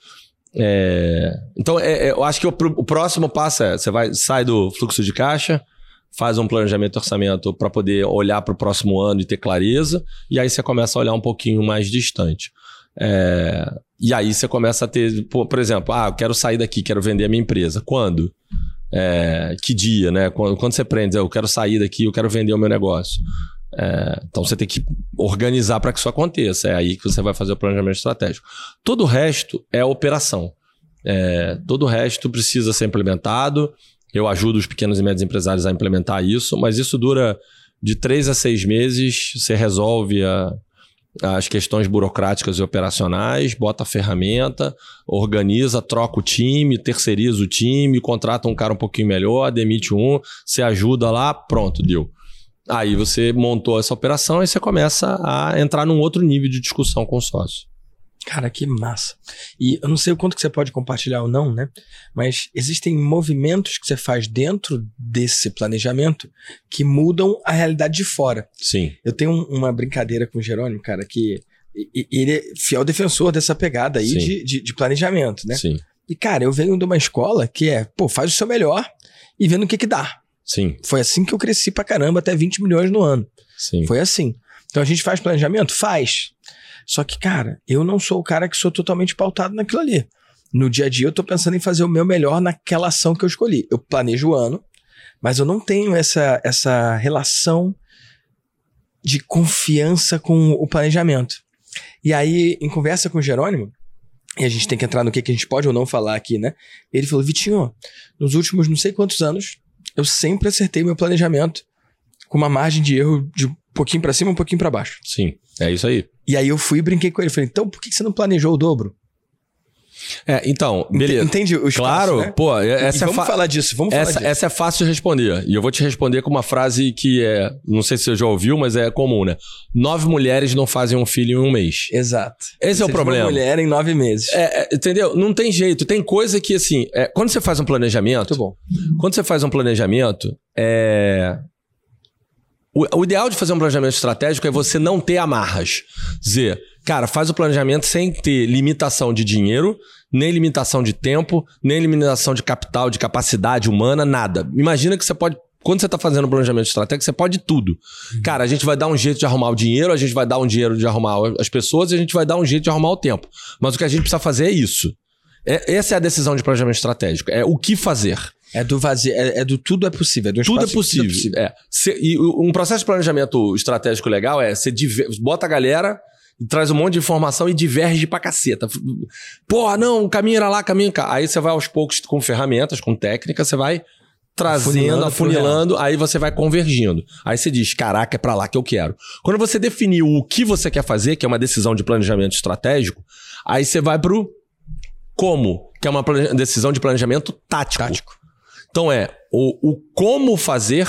Speaker 1: É... Então é, é, eu acho que o, o próximo passo é: você vai sai do fluxo de caixa faz um planejamento de orçamento para poder olhar para o próximo ano e ter clareza, e aí você começa a olhar um pouquinho mais distante. É, e aí você começa a ter, por, exemplo, ah, eu quero sair daqui, quero vender a minha empresa. Quando? É, que dia, né? Quando, quando você prende, eu quero sair daqui, eu quero vender o meu negócio. É, então você tem que organizar para que isso aconteça. É aí que você vai fazer o planejamento estratégico. Todo o resto é operação. É, todo o resto precisa ser implementado. Eu ajudo os pequenos e médios empresários a implementar isso, mas isso dura de três a seis meses, você resolve a, as questões burocráticas e operacionais, bota a ferramenta, organiza, troca o time, terceiriza o time, contrata um cara um pouquinho melhor, demite um, você ajuda lá, pronto, deu. Aí você montou essa operação e você começa a entrar num outro nível de discussão com o sócio.
Speaker 2: Cara, que massa. E eu não sei o quanto que você pode compartilhar ou não, né? Mas existem movimentos que você faz dentro desse planejamento que mudam a realidade de fora.
Speaker 1: Sim.
Speaker 2: Eu tenho um- uma brincadeira com o Jerônimo, cara, que ele é fiel defensor dessa pegada aí de, de, de planejamento, né?
Speaker 1: Sim.
Speaker 2: E, cara, eu venho de uma escola que é, pô, faz o seu melhor e vendo o que que dá.
Speaker 1: Sim.
Speaker 2: Foi assim que eu cresci pra caramba, até 20 milhões no ano.
Speaker 1: Sim.
Speaker 2: Foi assim. Então a gente faz planejamento? Faz. Só que, cara, eu não sou o cara que sou totalmente pautado naquilo ali. No dia a dia eu tô pensando em fazer o meu melhor naquela ação que eu escolhi. Eu planejo o ano, mas eu não tenho essa, essa relação de confiança com o planejamento. E aí, em conversa com o Jerônimo, e a gente tem que entrar no que, que a gente pode ou não falar aqui, né? Ele falou: Vitinho, nos últimos não sei quantos anos, eu sempre acertei meu planejamento com uma margem de erro de um pouquinho pra cima, um pouquinho pra baixo.
Speaker 1: Sim. É isso aí.
Speaker 2: E aí eu fui e brinquei com ele. Falei, então por que você não planejou o dobro?
Speaker 1: É, então, beleza.
Speaker 2: Entende o espaço,
Speaker 1: Claro,
Speaker 2: né?
Speaker 1: pô,
Speaker 2: E
Speaker 1: essa é
Speaker 2: vamos
Speaker 1: fa-
Speaker 2: falar disso, vamos falar
Speaker 1: Essa,
Speaker 2: disso.
Speaker 1: essa é fácil de responder. E eu vou te responder com uma frase que é. Não sei se você já ouviu, mas é comum, né? Nove mulheres não fazem um filho em um mês.
Speaker 2: Exato.
Speaker 1: Esse é o
Speaker 2: Você
Speaker 1: problema.
Speaker 2: Uma mulher em nove meses.
Speaker 1: É, é, entendeu? Não tem jeito. Tem coisa que, assim, é, quando você faz um planejamento.
Speaker 2: Muito bom.
Speaker 1: Quando você faz um planejamento, é. O, o ideal de fazer um planejamento estratégico é você não ter amarras. Dizer, cara, faz o planejamento sem ter limitação de dinheiro, nem limitação de tempo, nem limitação de capital, de capacidade humana, nada. Imagina que você pode. Quando você está fazendo um planejamento estratégico, você pode tudo. Cara, a gente vai dar um jeito de arrumar o dinheiro, a gente vai dar um dinheiro de arrumar as pessoas e a gente vai dar um jeito de arrumar o tempo. Mas o que a gente precisa fazer é isso. É- essa é a decisão de planejamento estratégico. É o que fazer.
Speaker 2: É do vazio, é, é do tudo é possível. É do
Speaker 1: Tudo é
Speaker 2: espaço que
Speaker 1: possível. É. Cê- e um processo de planejamento estratégico legal é você bota a galera traz um monte de informação e diverge pra caceta. Porra, não, o caminho era lá, caminho cá. Aí você vai aos poucos com ferramentas, com técnica, você vai trazendo,
Speaker 2: Afunilando
Speaker 1: afunilando, aí você vai convergindo. Aí você diz, caraca, é pra lá que eu quero. Quando você definiu o que você quer fazer, que é uma decisão de planejamento estratégico, aí você vai pro como, que é uma decisão de planejamento tático.
Speaker 2: Tático.
Speaker 1: Então é, o, o como fazer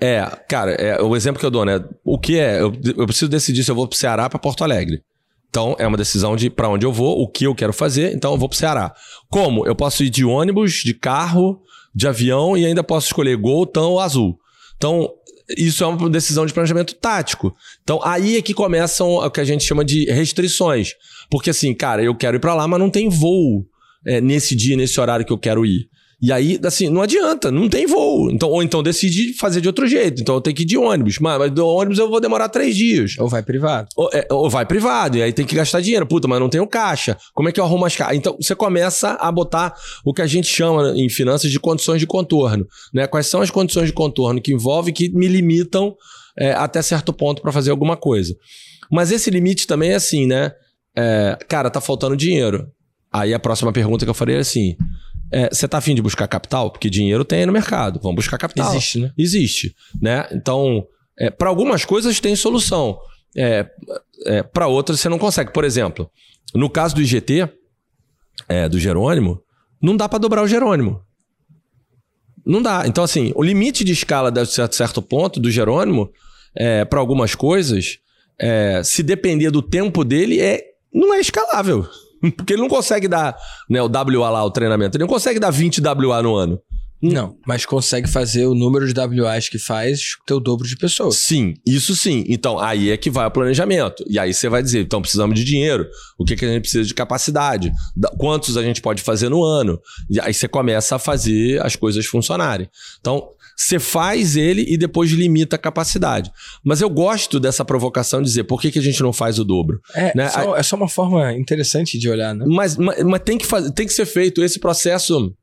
Speaker 1: é, cara, é o exemplo que eu dou, né? O que é? Eu, eu preciso decidir se eu vou pro Ceará para Porto Alegre. Então é uma decisão de para onde eu vou, o que eu quero fazer, então eu vou pro Ceará. Como? Eu posso ir de ônibus, de carro, de avião e ainda posso escolher gol, tão ou azul. Então, isso é uma decisão de planejamento tático. Então, aí é que começam o que a gente chama de restrições. Porque assim, cara, eu quero ir para lá, mas não tem voo é, nesse dia, nesse horário que eu quero ir. E aí, assim, não adianta, não tem voo. Então, ou então decide fazer de outro jeito. Então eu tenho que ir de ônibus. Mas, mas do ônibus eu vou demorar três dias.
Speaker 2: Ou vai privado.
Speaker 1: Ou, é, ou vai privado, e aí tem que gastar dinheiro. Puta, mas não tenho caixa. Como é que eu arrumo as caixas? Então você começa a botar o que a gente chama em finanças de condições de contorno. Né? Quais são as condições de contorno que envolve que me limitam é, até certo ponto para fazer alguma coisa. Mas esse limite também é assim, né? É, cara, tá faltando dinheiro. Aí a próxima pergunta que eu faria é assim: é, você tá afim de buscar capital? Porque dinheiro tem aí no mercado. Vamos buscar capital.
Speaker 2: Existe, né?
Speaker 1: Existe, né? Então, é, para algumas coisas tem solução. É, é, para outras você não consegue. Por exemplo, no caso do IGT, é, do Jerônimo, não dá para dobrar o Jerônimo. Não dá. Então, assim, o limite de escala de certo, certo ponto do Jerônimo, é, para algumas coisas, é, se depender do tempo dele, é, não é escalável. Porque ele não consegue dar né, o WA lá, o treinamento. Ele não consegue dar 20 WA no ano.
Speaker 2: Não, mas consegue fazer o número de WAs que faz ter o dobro de pessoas.
Speaker 1: Sim, isso sim. Então, aí é que vai o planejamento. E aí você vai dizer, então precisamos de dinheiro. O que, que a gente precisa de capacidade? Da- Quantos a gente pode fazer no ano? E aí você começa a fazer as coisas funcionarem. Então, você faz ele e depois limita a capacidade. Mas eu gosto dessa provocação de dizer, por que, que a gente não faz o dobro?
Speaker 2: É,
Speaker 1: Né?
Speaker 2: só, é só uma forma interessante de olhar, né?
Speaker 1: Mas, mas, mas tem, que fazer, tem que ser feito esse processo.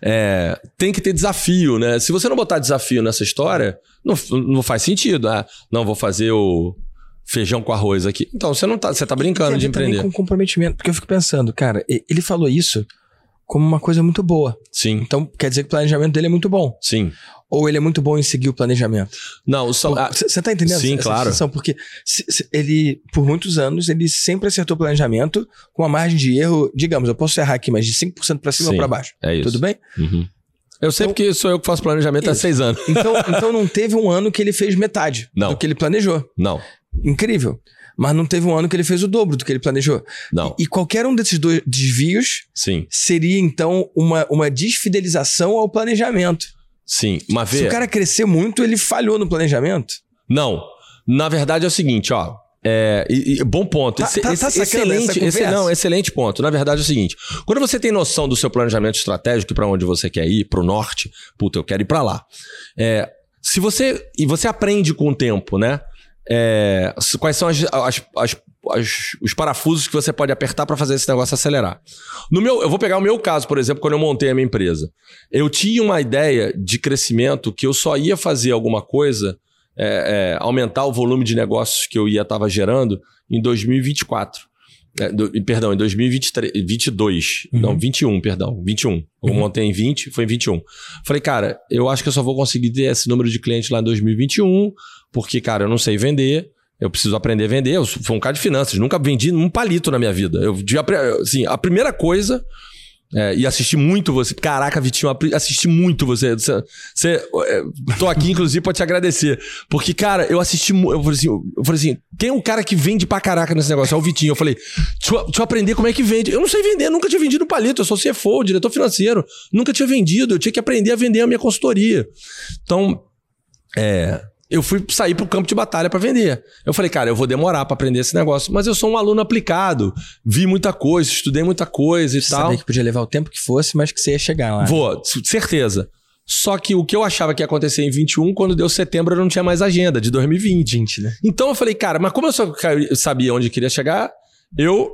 Speaker 1: é, tem que ter desafio, né? Se você não botar desafio nessa história, não, não faz sentido. Ah, não, vou fazer o feijão com arroz aqui. Então você não tá, você tá brincando de empreender.
Speaker 2: com comprometimento, porque eu fico pensando, cara, ele falou isso como uma coisa muito boa.
Speaker 1: Sim,
Speaker 2: Então quer dizer que o planejamento dele é muito bom.
Speaker 1: sim,
Speaker 2: Ou ele é muito bom em seguir o planejamento?
Speaker 1: Não, o sal...
Speaker 2: Você tá entendendo
Speaker 1: Sim,
Speaker 2: essa
Speaker 1: claro.
Speaker 2: situação? Porque se- se- ele, por muitos anos, ele sempre acertou o planejamento com a margem de erro, digamos, eu posso errar aqui, mas de 5% para cima
Speaker 1: Sim,
Speaker 2: ou para baixo.
Speaker 1: é isso.
Speaker 2: Tudo bem?
Speaker 1: Uhum. Eu sei
Speaker 2: Então-
Speaker 1: porque sou eu que faço planejamento há
Speaker 2: Isso.
Speaker 1: seis anos.
Speaker 2: Então, então não teve um ano que ele fez metade
Speaker 1: Não.
Speaker 2: do que ele planejou.
Speaker 1: Não,
Speaker 2: Incrível. Mas não teve um ano que ele fez o dobro do que ele planejou.
Speaker 1: não.
Speaker 2: E qualquer um desses dois desvios
Speaker 1: Sim,
Speaker 2: seria, então, uma, uma desfidelização ao planejamento.
Speaker 1: sim. Mas vê.
Speaker 2: Se o cara crescer muito, ele falhou no planejamento.
Speaker 1: Não. Na verdade é o seguinte, ó. É, e- e bom ponto.
Speaker 2: Tá-
Speaker 1: Esse-
Speaker 2: tá- tá
Speaker 1: excelente, esse- não, excelente ponto. Na verdade é o seguinte: quando você tem noção do seu planejamento estratégico para onde você quer ir, para o norte, puta, eu quero ir para lá. É, se você e você aprende com o tempo, né? É, quais são as- as- as- os parafusos que você pode apertar para fazer esse negócio acelerar? No meu, eu vou pegar o meu caso, por exemplo, quando eu montei a minha empresa. Eu tinha uma ideia de crescimento que eu só ia fazer alguma coisa é, é, aumentar o volume de negócios que eu ia estava gerando em 2024. É, do- perdão, em 2023, 22.
Speaker 2: Uhum.
Speaker 1: Não, 21, perdão. 21. Eu
Speaker 2: Uhum.
Speaker 1: montei em 20, foi em 21. Falei, cara, eu acho que eu só vou conseguir ter esse número de clientes lá em 2021, porque, cara, eu não sei vender. Eu preciso aprender a vender. Eu sou um cara de finanças. Nunca vendi um palito na minha vida. Eu, assim, a primeira coisa é, e assisti muito você. Caraca, Vitinho, assisti muito você. Você, você- é, tô aqui, inclusive, pra te agradecer. Porque, cara, eu assisti. Eu falei assim, eu falei assim: tem um cara que vende pra caraca nesse negócio, é o Vitinho. Eu falei, deixa eu, deixa eu aprender como é que vende. Eu não sei vender, nunca tinha vendido palito. Eu sou CFO, diretor financeiro. Nunca tinha vendido. Eu tinha que aprender a vender a minha consultoria. Então, é. Eu fui sair pro campo de batalha pra vender. Eu falei, cara, eu vou demorar pra aprender esse negócio, mas eu sou um aluno aplicado, vi muita coisa, estudei muita coisa e
Speaker 2: Você
Speaker 1: tal.
Speaker 2: sabia que podia levar o tempo que fosse, mas que você ia chegar lá.
Speaker 1: Vou, certeza. Só que o que eu achava que ia acontecer em 21, quando deu setembro, eu não tinha mais agenda, de 2020.
Speaker 2: 20, né?
Speaker 1: Então eu falei, cara, mas como eu só sabia onde eu queria chegar, eu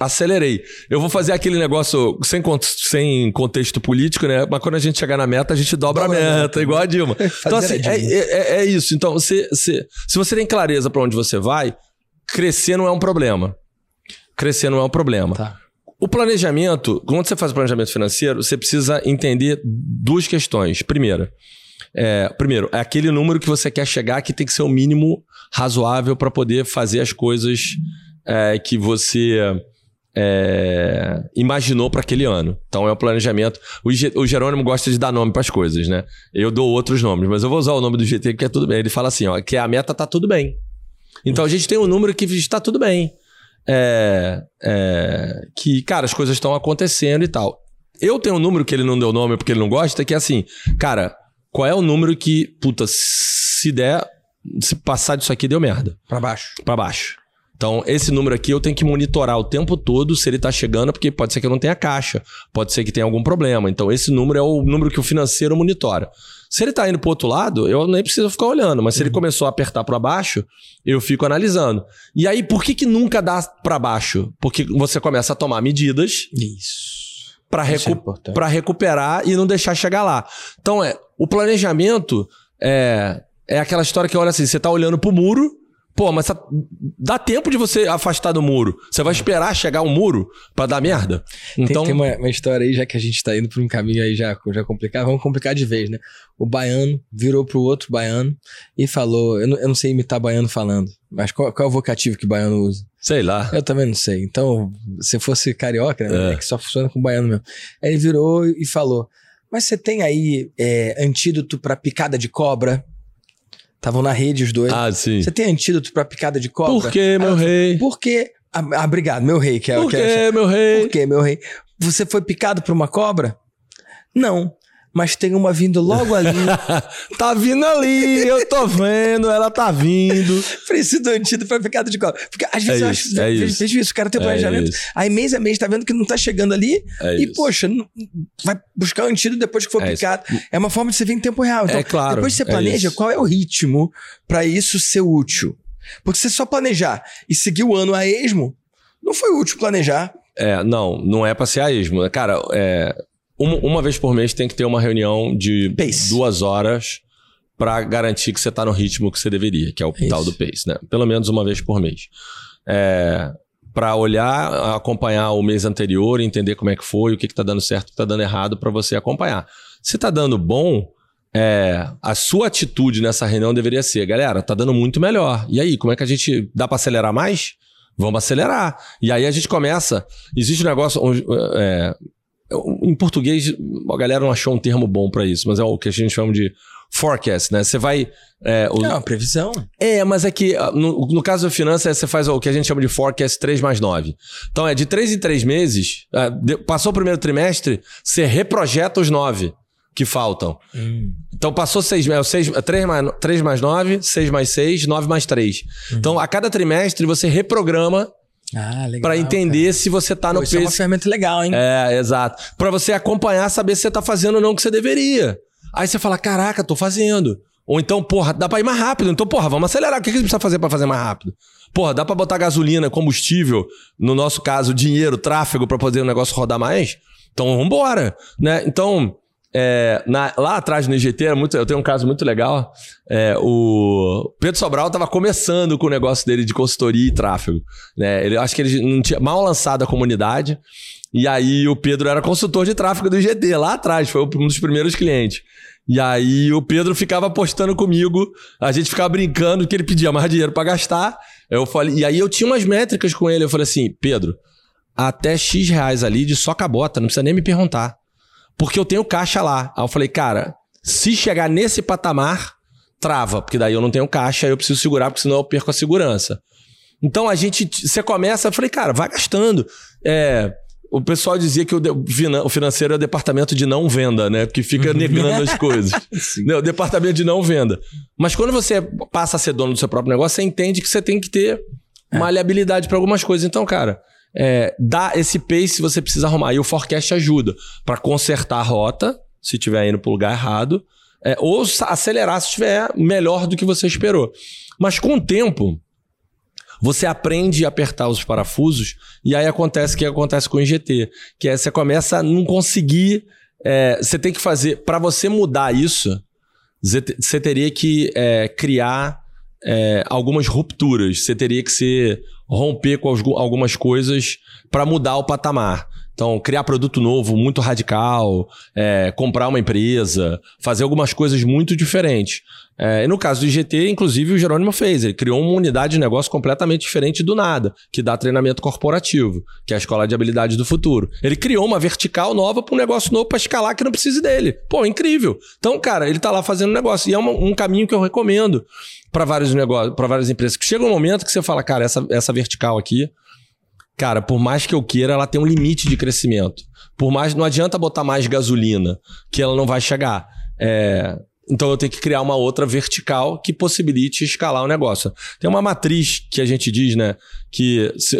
Speaker 1: acelerei. Eu vou fazer aquele negócio sem, sem contexto político, né? Mas quando a gente chegar na meta, a gente dobra,
Speaker 2: Dobra
Speaker 1: a
Speaker 2: a
Speaker 1: meta,
Speaker 2: meta,
Speaker 1: igual a Dilma. então, assim, é,
Speaker 2: Dilma.
Speaker 1: é- é isso. Então, você, você- se você tem clareza pra onde você vai, crescer não é um problema. Crescer não é um problema.
Speaker 2: Tá.
Speaker 1: O planejamento, quando você faz o planejamento financeiro, você precisa entender duas questões. Primeira, é, primeiro, é aquele número que você quer chegar que tem que ser o mínimo razoável para poder fazer as coisas é, que você é, imaginou para aquele ano. Então é o planejamento. O, o Jerônimo gosta de dar nome para as coisas, né? Eu dou outros nomes, mas eu vou usar o nome do GT que é tudo bem. Ele fala assim, ó, que a meta tá tudo bem. Então a gente tem um número que está tudo bem. É, é, que, cara, as coisas estão acontecendo e tal. Eu tenho um número que ele não deu nome porque ele não gosta, que é assim, cara, qual é o número que, puta, se der, se passar disso aqui, deu merda.
Speaker 2: Pra baixo.
Speaker 1: Pra baixo. Então, esse número aqui eu tenho que monitorar o tempo todo se ele tá chegando, porque pode ser que eu não tenha caixa, pode ser que tenha algum problema. Então, esse número é o número que o financeiro monitora. Se ele tá indo pro outro lado, eu nem preciso ficar olhando, mas se ele começou a apertar para baixo, eu fico analisando. E aí, por que que nunca dá para baixo? Porque você começa a tomar medidas
Speaker 2: Isso.
Speaker 1: para
Speaker 2: é
Speaker 1: recu pra recuperar e não deixar chegar lá. Então, é, o planejamento é, é aquela história que olha assim, você tá olhando pro muro, pô, mas tá- dá tempo de você afastar do muro. Você vai esperar chegar um muro para dar merda?
Speaker 2: Tem-
Speaker 1: Então,
Speaker 2: tem, uma, uma história aí, já que a gente tá indo por um caminho aí já, já complicado, vamos complicar de vez, né? O baiano virou pro outro baiano e falou: Eu não, eu não sei imitar baiano falando, mas qual, qual é o vocativo que baiano usa?
Speaker 1: sei lá.
Speaker 2: Eu também não sei. Então, se fosse carioca, né?
Speaker 1: É.
Speaker 2: É que só funciona com baiano mesmo. Aí ele virou e falou: Mas você tem aí é, antídoto pra picada de cobra? Estavam na rede os dois.
Speaker 1: Ah, sim.
Speaker 2: Você tem antídoto pra picada de cobra?
Speaker 1: Por que, meu rei?
Speaker 2: Por quê? Ah, ah, obrigado, meu rei, que é
Speaker 1: Por
Speaker 2: que é-
Speaker 1: que, meu rei?
Speaker 2: Por quê, meu rei? Você foi picado por uma cobra? Não. Mas tem uma vindo logo ali.
Speaker 1: tá vindo ali, eu tô vendo, ela tá vindo.
Speaker 2: Preciso de um antídoto pra picada de cobra. Porque às vezes
Speaker 1: É
Speaker 2: eu
Speaker 1: isso,
Speaker 2: acho.
Speaker 1: é
Speaker 2: vejo-
Speaker 1: isso.
Speaker 2: Vejo isso, o cara tem
Speaker 1: É
Speaker 2: planejamento.
Speaker 1: isso.
Speaker 2: Aí mês a mês tá vendo que não tá chegando ali.
Speaker 1: É
Speaker 2: e,
Speaker 1: isso.
Speaker 2: poxa, não- vai buscar o antídoto depois que for
Speaker 1: É isso.
Speaker 2: picado. É uma forma de você ver em tempo real. Então,
Speaker 1: É claro,
Speaker 2: depois que você
Speaker 1: é
Speaker 2: planeja,
Speaker 1: isso.
Speaker 2: qual é o ritmo pra isso ser útil? Porque se você só planejar e seguir o ano a esmo, não foi útil planejar.
Speaker 1: É, não, não é pra ser a esmo. Cara, é, uma, uma vez por mês tem que ter uma reunião de
Speaker 2: Pace.
Speaker 1: duas horas pra garantir que você tá no ritmo que você deveria, que é o
Speaker 2: É
Speaker 1: tal
Speaker 2: isso.
Speaker 1: do pace, né? Pelo menos uma vez por mês. É, para olhar, acompanhar o mês anterior, entender como é que foi, o que, que tá dando certo, o que tá dando errado pra você acompanhar. Se tá dando bom, é, a sua atitude nessa reunião deveria ser, galera, tá dando muito melhor. E aí, como é que a gente dá para acelerar mais? Vamos acelerar. E aí a gente começa. Existe um negócio. É, em português, a galera não achou um termo bom para isso, mas é o que a gente chama de forecast, né? Você vai.
Speaker 2: É, o... Não, previsão.
Speaker 1: É, mas é que ah, no, no caso da finança, você faz o que a gente chama de forecast 3 mais 9. Então é de 3 em 3 meses, é, passou o primeiro trimestre, você reprojeta os 9 que faltam. Hum. Então passou 6, é, 6 3, mais, 3 mais 9, 6 mais 6, 9 mais 3. Hum. Então a cada trimestre você reprograma ah, para entender cara. se você tá Pô, no
Speaker 2: isso peso. é uma ferramenta legal, hein?
Speaker 1: É, exato. Para você acompanhar, saber se você tá fazendo ou não o que você deveria. Aí você fala: caraca, tô fazendo. Ou então, porra, dá pra ir mais rápido. Então, porra, vamos acelerar. O que a gente precisa fazer para fazer mais rápido? Porra, dá pra botar gasolina, combustível, no nosso caso, dinheiro, tráfego, para poder o negócio rodar mais? Então, vambora. Né? Então, é, na, lá atrás no IGT, era muito, eu tenho um caso muito legal. É, o Pedro Sobral estava começando com o negócio dele de consultoria e tráfego. Né? Ele, acho que ele não tinha mal lançado a comunidade. E aí o Pedro era consultor de tráfego do IGT, lá atrás, foi um dos primeiros clientes. E aí o Pedro ficava apostando comigo, a gente ficava brincando que ele pedia mais dinheiro para gastar. Eu falei, e aí eu tinha umas métricas com ele, eu falei assim, Pedro, até X reais ali de só cabota, não precisa nem me perguntar. Porque eu tenho caixa lá. Aí eu falei, cara, se chegar nesse patamar, trava, porque daí eu não tenho caixa, eu preciso segurar, porque senão eu perco a segurança. Então a gente, você começa, eu falei, cara, vai gastando. É, o pessoal dizia que o, de, o financeiro é o departamento de não venda, né? Que fica negando as coisas. Não, o departamento de não venda. Mas quando você passa a ser dono do seu próprio negócio, você entende que você tem que ter é. maleabilidade para algumas coisas. Então, cara, é, dá esse pace você precisa arrumar. E o forecast ajuda para consertar a rota, se estiver indo para o lugar errado, é, ou acelerar se estiver melhor do que você esperou. Mas com o tempo, você aprende a apertar os parafusos e aí acontece o que acontece com o IGT, que é você começa a não conseguir. É, você tem que fazer. Para você mudar isso, você teria que é, criar é, algumas rupturas. Você teria que ser romper com algumas coisas para mudar o patamar. Então, criar produto novo muito radical, é, comprar uma empresa, fazer algumas coisas muito diferentes. É, e no caso do IGT, inclusive, o Jerônimo fez. Ele criou uma unidade de negócio completamente diferente do nada, que dá treinamento corporativo, que é a escola de habilidades do futuro. Ele criou uma vertical nova para um negócio novo para escalar que não precise dele. Pô, incrível. Então, cara, ele está lá fazendo negócio. E é um, caminho que eu recomendo para vários negócios, para várias empresas. Que chega um momento que você fala, cara, essa, essa vertical aqui cara, por mais que eu queira, ela tem um limite de crescimento. Por mais, não adianta botar mais gasolina, que ela não vai chegar. É, então eu tenho que criar uma outra vertical que possibilite escalar o negócio. Tem uma matriz que a gente diz, né? Que se,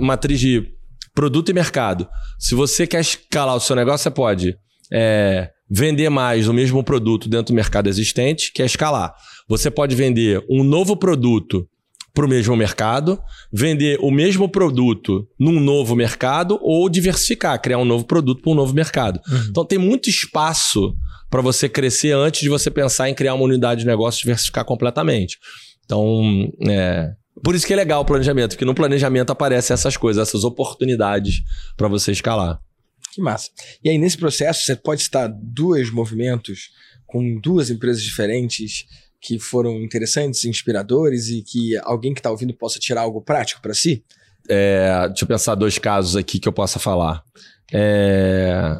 Speaker 1: matriz de produto e mercado. Se você quer escalar o seu negócio, você pode é, vender mais o mesmo produto dentro do mercado existente, que é escalar. Você pode vender um novo produto para o mesmo mercado, vender o mesmo produto num novo mercado ou diversificar, criar um novo produto para um novo mercado. Uhum. Então tem muito espaço para você crescer antes de você pensar em criar uma unidade de negócio e diversificar completamente. Então, é, por isso que é legal o planejamento, porque no planejamento aparecem essas coisas, essas oportunidades para você escalar.
Speaker 2: Que massa. E aí, nesse processo, você pode estar dois movimentos com duas empresas diferentes que foram interessantes, inspiradores e que alguém que está ouvindo possa tirar algo prático para si?
Speaker 1: É, deixa eu pensar dois casos aqui que eu possa falar. É,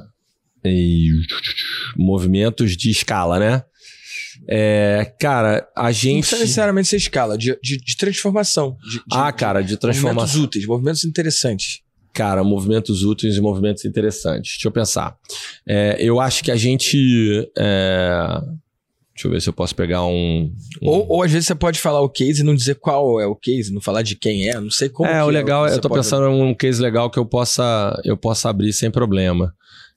Speaker 1: e, movimentos de escala, né? É, cara, a gente. Não precisa
Speaker 2: necessariamente ser escala, de, de, de transformação. De,
Speaker 1: ah, cara, de transformação.
Speaker 2: Movimentos úteis, movimentos interessantes.
Speaker 1: Cara, movimentos úteis e movimentos interessantes. Deixa eu pensar. É, eu acho que a gente. É, Deixa eu ver se eu posso pegar um. um...
Speaker 2: Ou, ou às vezes você pode falar o case e não dizer qual é o case, não falar de quem é, não sei como.
Speaker 1: É, o legal, é, eu tô pode... pensando em um case legal que eu possa, eu possa abrir sem problema.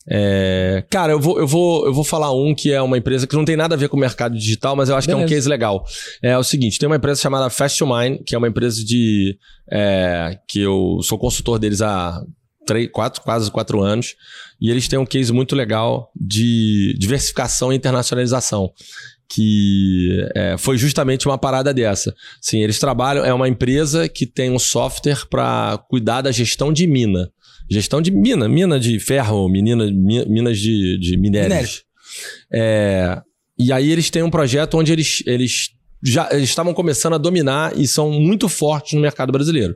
Speaker 1: É, cara, eu vou, eu, vou, eu vou falar um que é uma empresa que não tem nada a ver com o mercado digital, mas eu acho Beleza. que é um case legal. É o seguinte: tem uma empresa chamada Fast Mine, que é uma empresa de. É, que eu sou consultor deles há três, quatro, quase quatro anos. E eles têm um case muito legal de diversificação e internacionalização. Que é, foi justamente uma parada dessa. Sim, eles trabalham, é uma empresa que tem um software para cuidar da gestão de mina. Gestão de mina, mina de ferro, menina, minas de, de minérios. É, e aí eles têm um projeto onde eles, eles já eles estavam começando a dominar e são muito fortes no mercado brasileiro.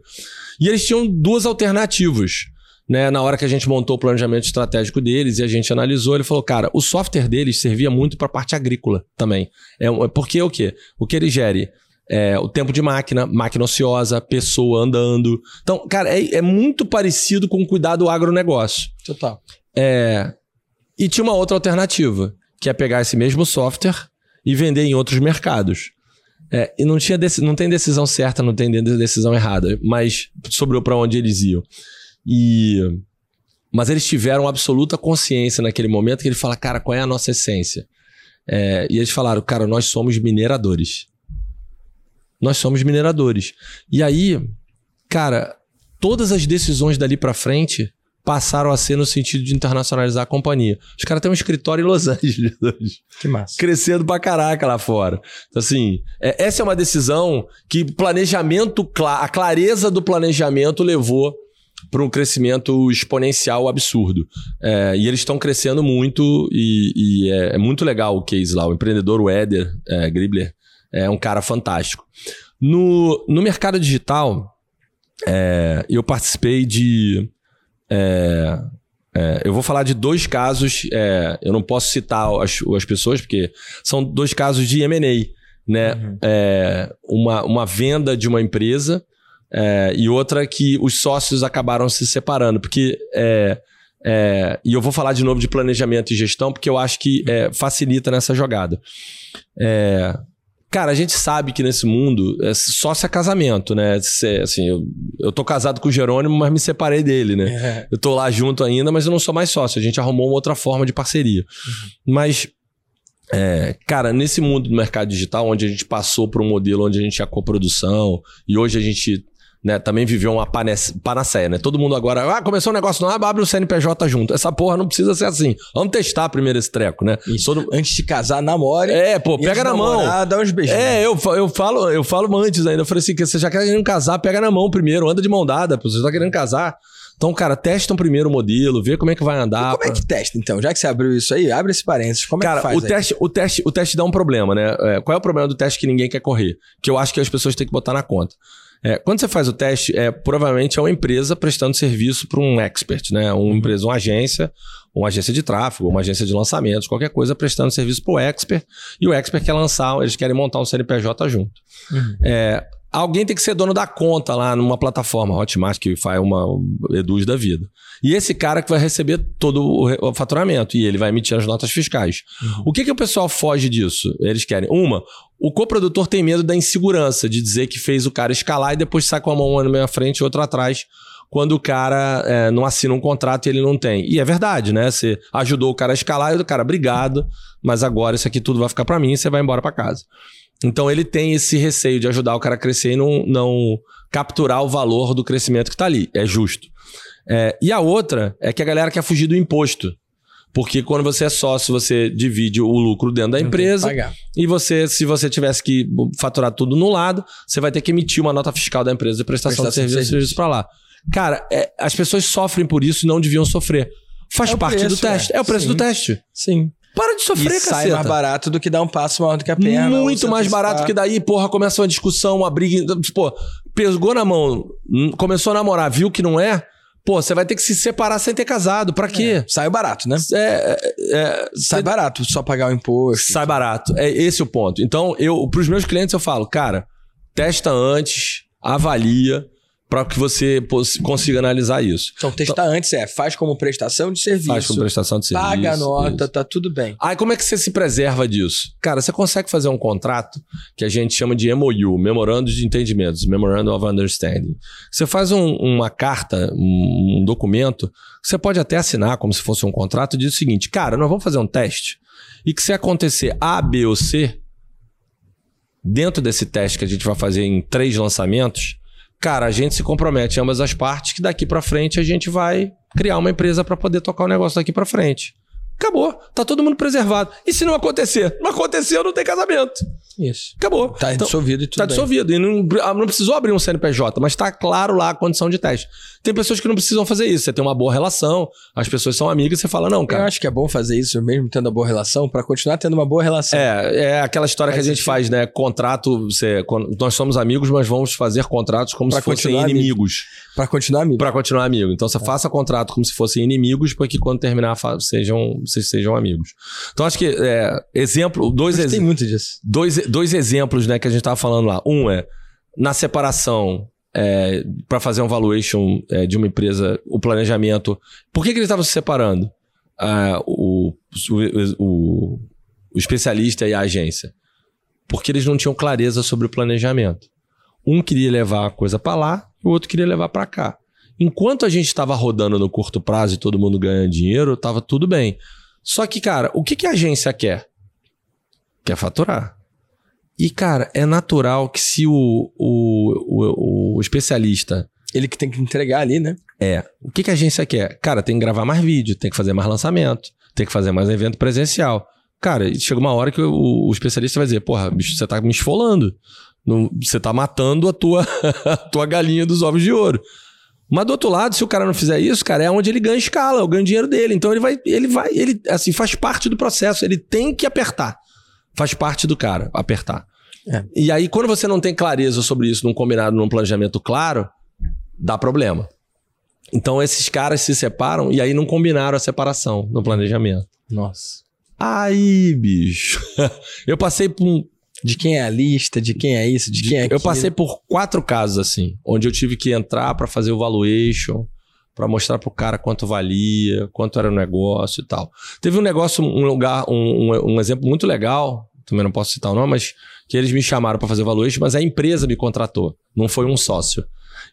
Speaker 1: E eles tinham duas alternativas. Né, na hora que a gente montou o planejamento estratégico deles e a gente analisou, ele falou, cara, o software deles servia muito para a parte agrícola também. É, porque o quê? O que ele gere? É, o tempo de máquina, máquina ociosa, pessoa andando. Então, cara, é, é muito parecido com o cuidado do agronegócio.
Speaker 2: Total.
Speaker 1: É, e tinha uma outra alternativa, que é pegar esse mesmo software e vender em outros mercados. É, e não, tinha não tem decisão certa, não tem decisão errada, mas sobre para onde eles iam. E mas eles tiveram absoluta consciência naquele momento que ele fala, cara, qual é a nossa essência? É, e eles falaram, cara, nós somos mineradores. Nós somos mineradores. E aí, cara, todas as decisões dali para frente passaram a ser no sentido de internacionalizar a companhia. Os caras têm um escritório em Los Angeles.
Speaker 2: Que massa.
Speaker 1: Crescendo pra caraca lá fora. Então, assim, é, essa é uma decisão que planejamento, a clareza do planejamento levou para um crescimento exponencial absurdo. É, e eles estão crescendo muito e, e é, é, muito legal o case lá. O empreendedor, o Éder é, Gribler, é um cara fantástico. No, no mercado digital, é, eu participei de é, é, eu vou falar de dois casos, é, eu não posso citar as, as pessoas, porque são dois casos de M&A, né? Uhum. Uma, uma venda de uma empresa é, e outra que os sócios acabaram se separando, porque... É, e eu vou falar de novo de planejamento e gestão, porque eu acho que facilita nessa jogada. Cara, a gente sabe que nesse mundo é sócio é casamento, né? Cê, assim, eu, eu tô casado com o Jerônimo, mas me separei dele, né? É. Eu tô lá junto ainda, mas eu não sou mais sócio. A gente arrumou uma outra forma de parceria. Uhum. Mas, é, cara, nesse mundo do mercado digital, onde a gente passou por um modelo onde a gente tinha coprodução e hoje a gente né, também viveu uma panaceia, né? Todo mundo agora, ah, começou um negócio não, abre o CNPJ junto. Essa porra não precisa ser assim. Vamos testar primeiro esse treco, né?
Speaker 2: Todo... Antes de casar, namore.
Speaker 1: É, pô, pega na namorar,
Speaker 2: mão. Dá uns beijinhos.
Speaker 1: É, eu, eu falo, eu falo antes ainda. Eu falei assim, que você já quer querendo casar, pega na mão primeiro, anda de mão dada, pô, você tá querendo casar. Então, cara, testam primeiro o modelo, vê como é que vai andar.
Speaker 2: E como é que testa, então? Já que você abriu isso aí, abre esse parênteses. Como
Speaker 1: cara,
Speaker 2: é que faz?
Speaker 1: O teste, o, teste, o teste dá um problema, né? É, qual é o problema do teste que ninguém quer correr? Que eu acho que as pessoas têm que botar na conta. É, quando você faz o teste, é, provavelmente é uma empresa prestando serviço para um expert, né? Uma empresa, uma agência, uma agência de tráfego, uma agência de lançamentos, qualquer coisa prestando serviço para o expert. E o expert quer lançar, eles querem montar um CNPJ junto. Uhum. É, alguém tem que ser dono da conta lá numa plataforma, Hotmart, que faz uma Eduz da vida. E esse cara que vai receber todo o faturamento e ele vai emitir as notas fiscais. Uhum. O que, que o pessoal foge disso? Eles querem, uma, o coprodutor tem medo da insegurança, de dizer que fez o cara escalar e depois sai com a mão na minha frente e outra atrás, quando o cara é, não assina um contrato e ele não tem. E é verdade, né? Você ajudou o cara a escalar e o cara, obrigado, mas agora isso aqui tudo vai ficar para mim e você vai embora para casa. Então ele tem esse receio de ajudar o cara a crescer e não, não capturar o valor do crescimento que está ali. É justo. É, e a outra é que a galera quer fugir do imposto. Porque quando você é sócio, você divide o lucro dentro da empresa. E você, se você tivesse que faturar tudo no lado, você vai ter que emitir uma nota fiscal da empresa de prestação, prestação de serviço, serviço para lá. Cara, é, as pessoas sofrem por isso e não deviam sofrer. Faz é parte preço, do teste. É, é o preço Sim. do teste.
Speaker 2: Sim.
Speaker 1: Para de sofrer, e
Speaker 2: sai mais barato do que dar um passo maior do que a perna.
Speaker 1: Muito mais barato que daí, porra, começa uma discussão, uma briga. Pô, pegou na mão, hum, começou a namorar, viu que não é, Pô, você vai ter que se separar sem ter casado. Pra quê?
Speaker 2: É, sai barato, né?
Speaker 1: É, é,
Speaker 2: é sai barato, só pagar o imposto.
Speaker 1: Sai barato. É esse o ponto. Então, eu, pros meus clientes, eu falo, cara, testa antes, avalia para que você consiga analisar isso.
Speaker 2: Então, testar então, antes é, faz como prestação de serviço.
Speaker 1: Faz como prestação de serviço.
Speaker 2: Paga a nota, isso. tá tudo bem.
Speaker 1: Aí, como é que você se preserva disso? Cara, você consegue fazer um contrato que a gente chama de MOU, Memorando de Entendimentos, Memorandum of Understanding. Você faz um, uma carta, um, um documento, você pode até assinar como se fosse um contrato, diz o seguinte, cara, nós vamos fazer um teste, e que se acontecer A, B ou C, dentro desse teste que a gente vai fazer em três lançamentos, cara, a gente se compromete ambas as partes que daqui para frente a gente vai criar uma empresa para poder tocar o negócio daqui para frente. Acabou. Tá todo mundo preservado. E se não acontecer? Não aconteceu, não tem casamento.
Speaker 2: Isso.
Speaker 1: Acabou.
Speaker 2: Tá
Speaker 1: Então,
Speaker 2: dissolvido e tudo
Speaker 1: Tá
Speaker 2: bem.
Speaker 1: dissolvido. E não, ah, não precisou abrir um CNPJ, mas tá claro lá a condição de teste. Tem pessoas que não precisam fazer isso. Você tem uma boa relação, as pessoas são amigas, você fala, não,
Speaker 2: Eu
Speaker 1: cara.
Speaker 2: acho que é bom fazer isso mesmo tendo uma boa relação pra continuar tendo uma boa relação.
Speaker 1: É, é aquela história
Speaker 2: Faz
Speaker 1: que a gente faz, né? Contrato, você, nós somos amigos, mas vamos fazer contratos como
Speaker 2: Pra
Speaker 1: se fossem inimigos.
Speaker 2: Pra continuar amigo.
Speaker 1: Pra continuar amigo. Então você faça contrato como se fossem inimigos, para que quando terminar sejam, vocês sejam amigos. Então acho que, é, exemplo, dois,
Speaker 2: Gostei
Speaker 1: ex-
Speaker 2: muito disso.
Speaker 1: dois, dois exemplos né, que a gente tava falando lá. Um é, na separação, é, para fazer um valuation é, de uma empresa, o planejamento. Por que, que eles estavam se separando? Ah, o, o, o, o especialista e a agência. Porque eles não tinham clareza sobre o planejamento. Um queria levar a coisa para lá e o outro queria levar para cá. Enquanto a gente estava rodando no curto prazo e todo mundo ganhando dinheiro, estava tudo bem. Só que, cara, o que, que a agência quer? Quer faturar. E, cara, é natural que se o, o, o, o especialista
Speaker 2: Ele que tem que entregar ali, né?
Speaker 1: é, o que, que a agência quer? Cara, tem que gravar mais vídeo, tem que fazer mais lançamento, tem que fazer mais evento presencial. Cara, chega uma hora que o, o especialista vai dizer, porra, bicho, você tá me esfolando. Não- Você tá matando a tua, a tua galinha dos ovos de ouro. Mas do outro lado, se o cara não fizer isso, cara, é onde ele ganha escala, é o ganho dinheiro dele. Então ele vai, ele vai, ele assim, faz parte do processo, ele tem que apertar. Faz parte do cara apertar.
Speaker 2: É.
Speaker 1: E aí, quando você não tem clareza sobre isso num combinado, num planejamento claro, dá problema. Então esses caras se separam e aí não combinaram a separação no planejamento.
Speaker 2: Nossa.
Speaker 1: Aí, bicho. Eu passei por um,
Speaker 2: De quem é a lista, de quem é isso, de, quem é
Speaker 1: eu
Speaker 2: aquilo.
Speaker 1: passei por quatro casos assim, onde eu tive que entrar para fazer o valuation, para mostrar pro cara quanto valia, quanto era o negócio e tal. Teve um negócio, um lugar, um, um, um exemplo muito legal, também não posso citar o nome, mas que eles me chamaram para fazer valuation, mas a empresa me contratou, não foi um sócio.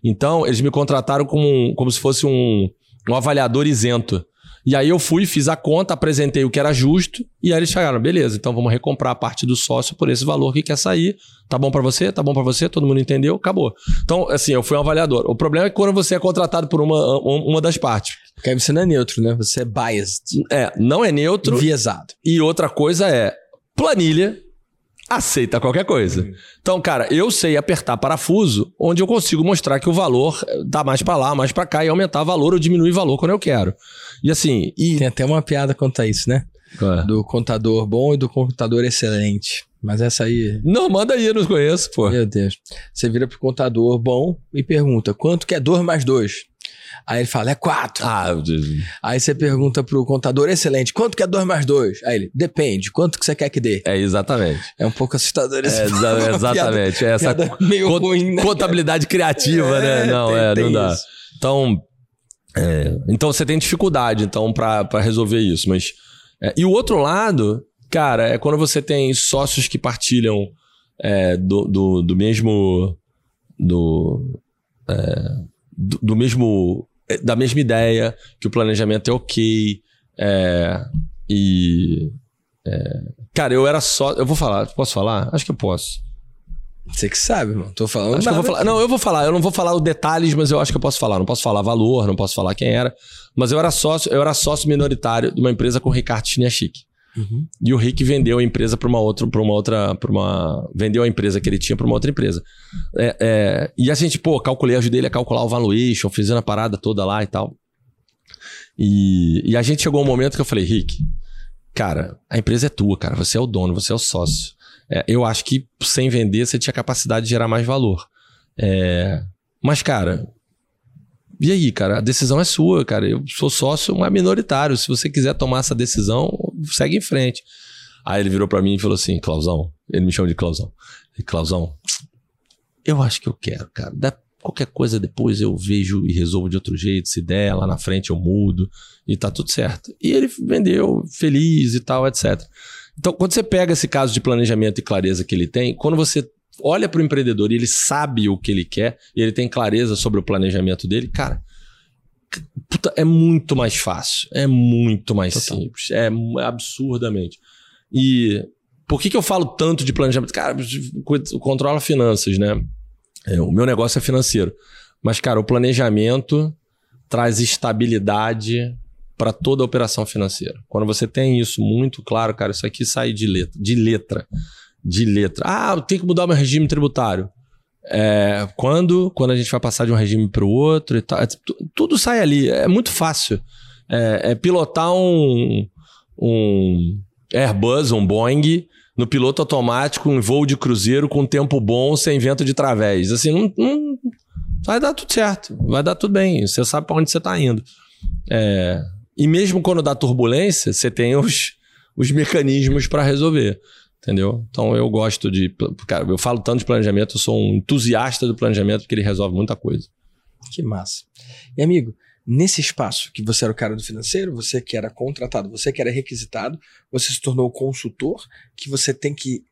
Speaker 1: Então, eles me contrataram como, um- como se fosse um, um avaliador isento. E aí eu fui, fiz a conta, apresentei o que era justo, e aí eles chegaram, beleza, então vamos recomprar a parte do sócio por esse valor que quer sair. Tá bom pra você? Tá bom pra você? Todo mundo entendeu? Acabou. Então, assim, eu fui um avaliador. O problema é quando você é contratado por uma, uma das partes,
Speaker 2: Porque aí você não é neutro, né? Você é biased.
Speaker 1: é, não é neutro,
Speaker 2: Enviesado.
Speaker 1: e outra coisa é planilha aceita qualquer coisa. Então, cara, eu sei apertar parafuso onde eu consigo mostrar que o valor dá mais pra lá, mais pra cá e aumentar o valor ou diminuir o valor quando eu quero. E assim, e
Speaker 2: Tem até uma piada quanto a isso, né? Do contador bom e do contador excelente. Mas essa aí,
Speaker 1: não manda aí, eu não conheço, pô.
Speaker 2: meu Deus. Você vira pro contador bom e pergunta: quanto que é 2 mais 2? Aí ele fala: é 4.
Speaker 1: Ah,
Speaker 2: Aí você pergunta pro contador excelente: quanto que é 2 mais 2? Aí ele: depende, quanto que você quer que dê?
Speaker 1: é exatamente.
Speaker 2: É um pouco assustador esse
Speaker 1: É, exa- exatamente. É essa
Speaker 2: piada meio
Speaker 1: Cont-
Speaker 2: ruim, né?
Speaker 1: Contabilidade criativa,
Speaker 2: É,
Speaker 1: né? Não,
Speaker 2: tem-
Speaker 1: é,
Speaker 2: tem
Speaker 1: não dá.
Speaker 2: isso.
Speaker 1: Então, é, então você tem dificuldade então para resolver isso, mas é, e o outro lado, cara, é quando você tem sócios que partilham é, do, do, do mesmo do, é, do, do mesmo é, da mesma ideia que o planejamento é ok é, e é, cara, eu era só, eu vou falar, posso falar? Acho que eu posso.
Speaker 2: Você que sabe, mano. Tô falando.
Speaker 1: Acho que eu vou falar. Não, eu vou falar. Eu não vou falar os detalhes, mas eu acho que eu posso falar. Não posso falar valor, não posso falar quem era. Mas eu era sócio, eu era sócio minoritário de uma empresa com o Ricardo Chiniachik.
Speaker 2: Uhum.
Speaker 1: E o Rick vendeu a empresa para uma outra, para uma outra, para uma, vendeu a empresa que ele tinha para uma outra empresa. É, é, e a gente, pô, calculei, ajudei ele a calcular o valuation, fizendo a parada toda lá e tal. E, e a gente chegou um momento que eu falei, Rick, cara, a empresa é tua, cara, você é o dono, você é o sócio. É, eu acho que sem vender você tinha capacidade de gerar mais valor. É, mas, cara, e aí, cara? A decisão é sua, cara. Eu sou sócio, mas minoritário. Se você quiser tomar essa decisão, segue em frente. Aí ele virou pra mim e falou assim: Clausão, ele me chama de Clausão. E, Clausão, eu acho que eu quero, cara. Dá qualquer coisa depois eu vejo e resolvo de outro jeito. Se der, lá na frente eu mudo e tá tudo certo. E ele vendeu feliz e tal, etc. Então, quando você pega esse caso de planejamento e clareza que ele tem, quando você olha para o empreendedor e ele sabe o que ele quer e ele tem clareza sobre o planejamento dele, cara, puta, é muito mais fácil, é muito mais
Speaker 2: Total.
Speaker 1: simples, é mu- absurdamente. E por que, que eu falo tanto de planejamento? Cara, controla finanças, né? É, o meu negócio é financeiro. Mas, cara, o planejamento traz estabilidade para toda a operação financeira. Quando você tem isso muito claro, cara, isso aqui sai de letra, de letra, de letra. Ah, tem que mudar o meu regime tributário. É, quando, quando a gente vai passar de um regime para o outro e tal, é, tudo sai ali. É muito fácil. É, é pilotar um, um Airbus, um Boeing, no piloto automático, um voo de cruzeiro com tempo bom, sem vento de través. Assim, não, não vai dar tudo certo, vai dar tudo bem. Você sabe para onde você está indo. É, e mesmo quando dá turbulência, você tem os, os mecanismos para resolver. Entendeu? Então eu gosto de. Cara, eu falo tanto de planejamento, eu sou um entusiasta do planejamento porque ele resolve muita coisa.
Speaker 2: Que massa. E amigo, nesse espaço que você era o cara do financeiro, você que era contratado, você que era requisitado, você se tornou consultor, que você tem que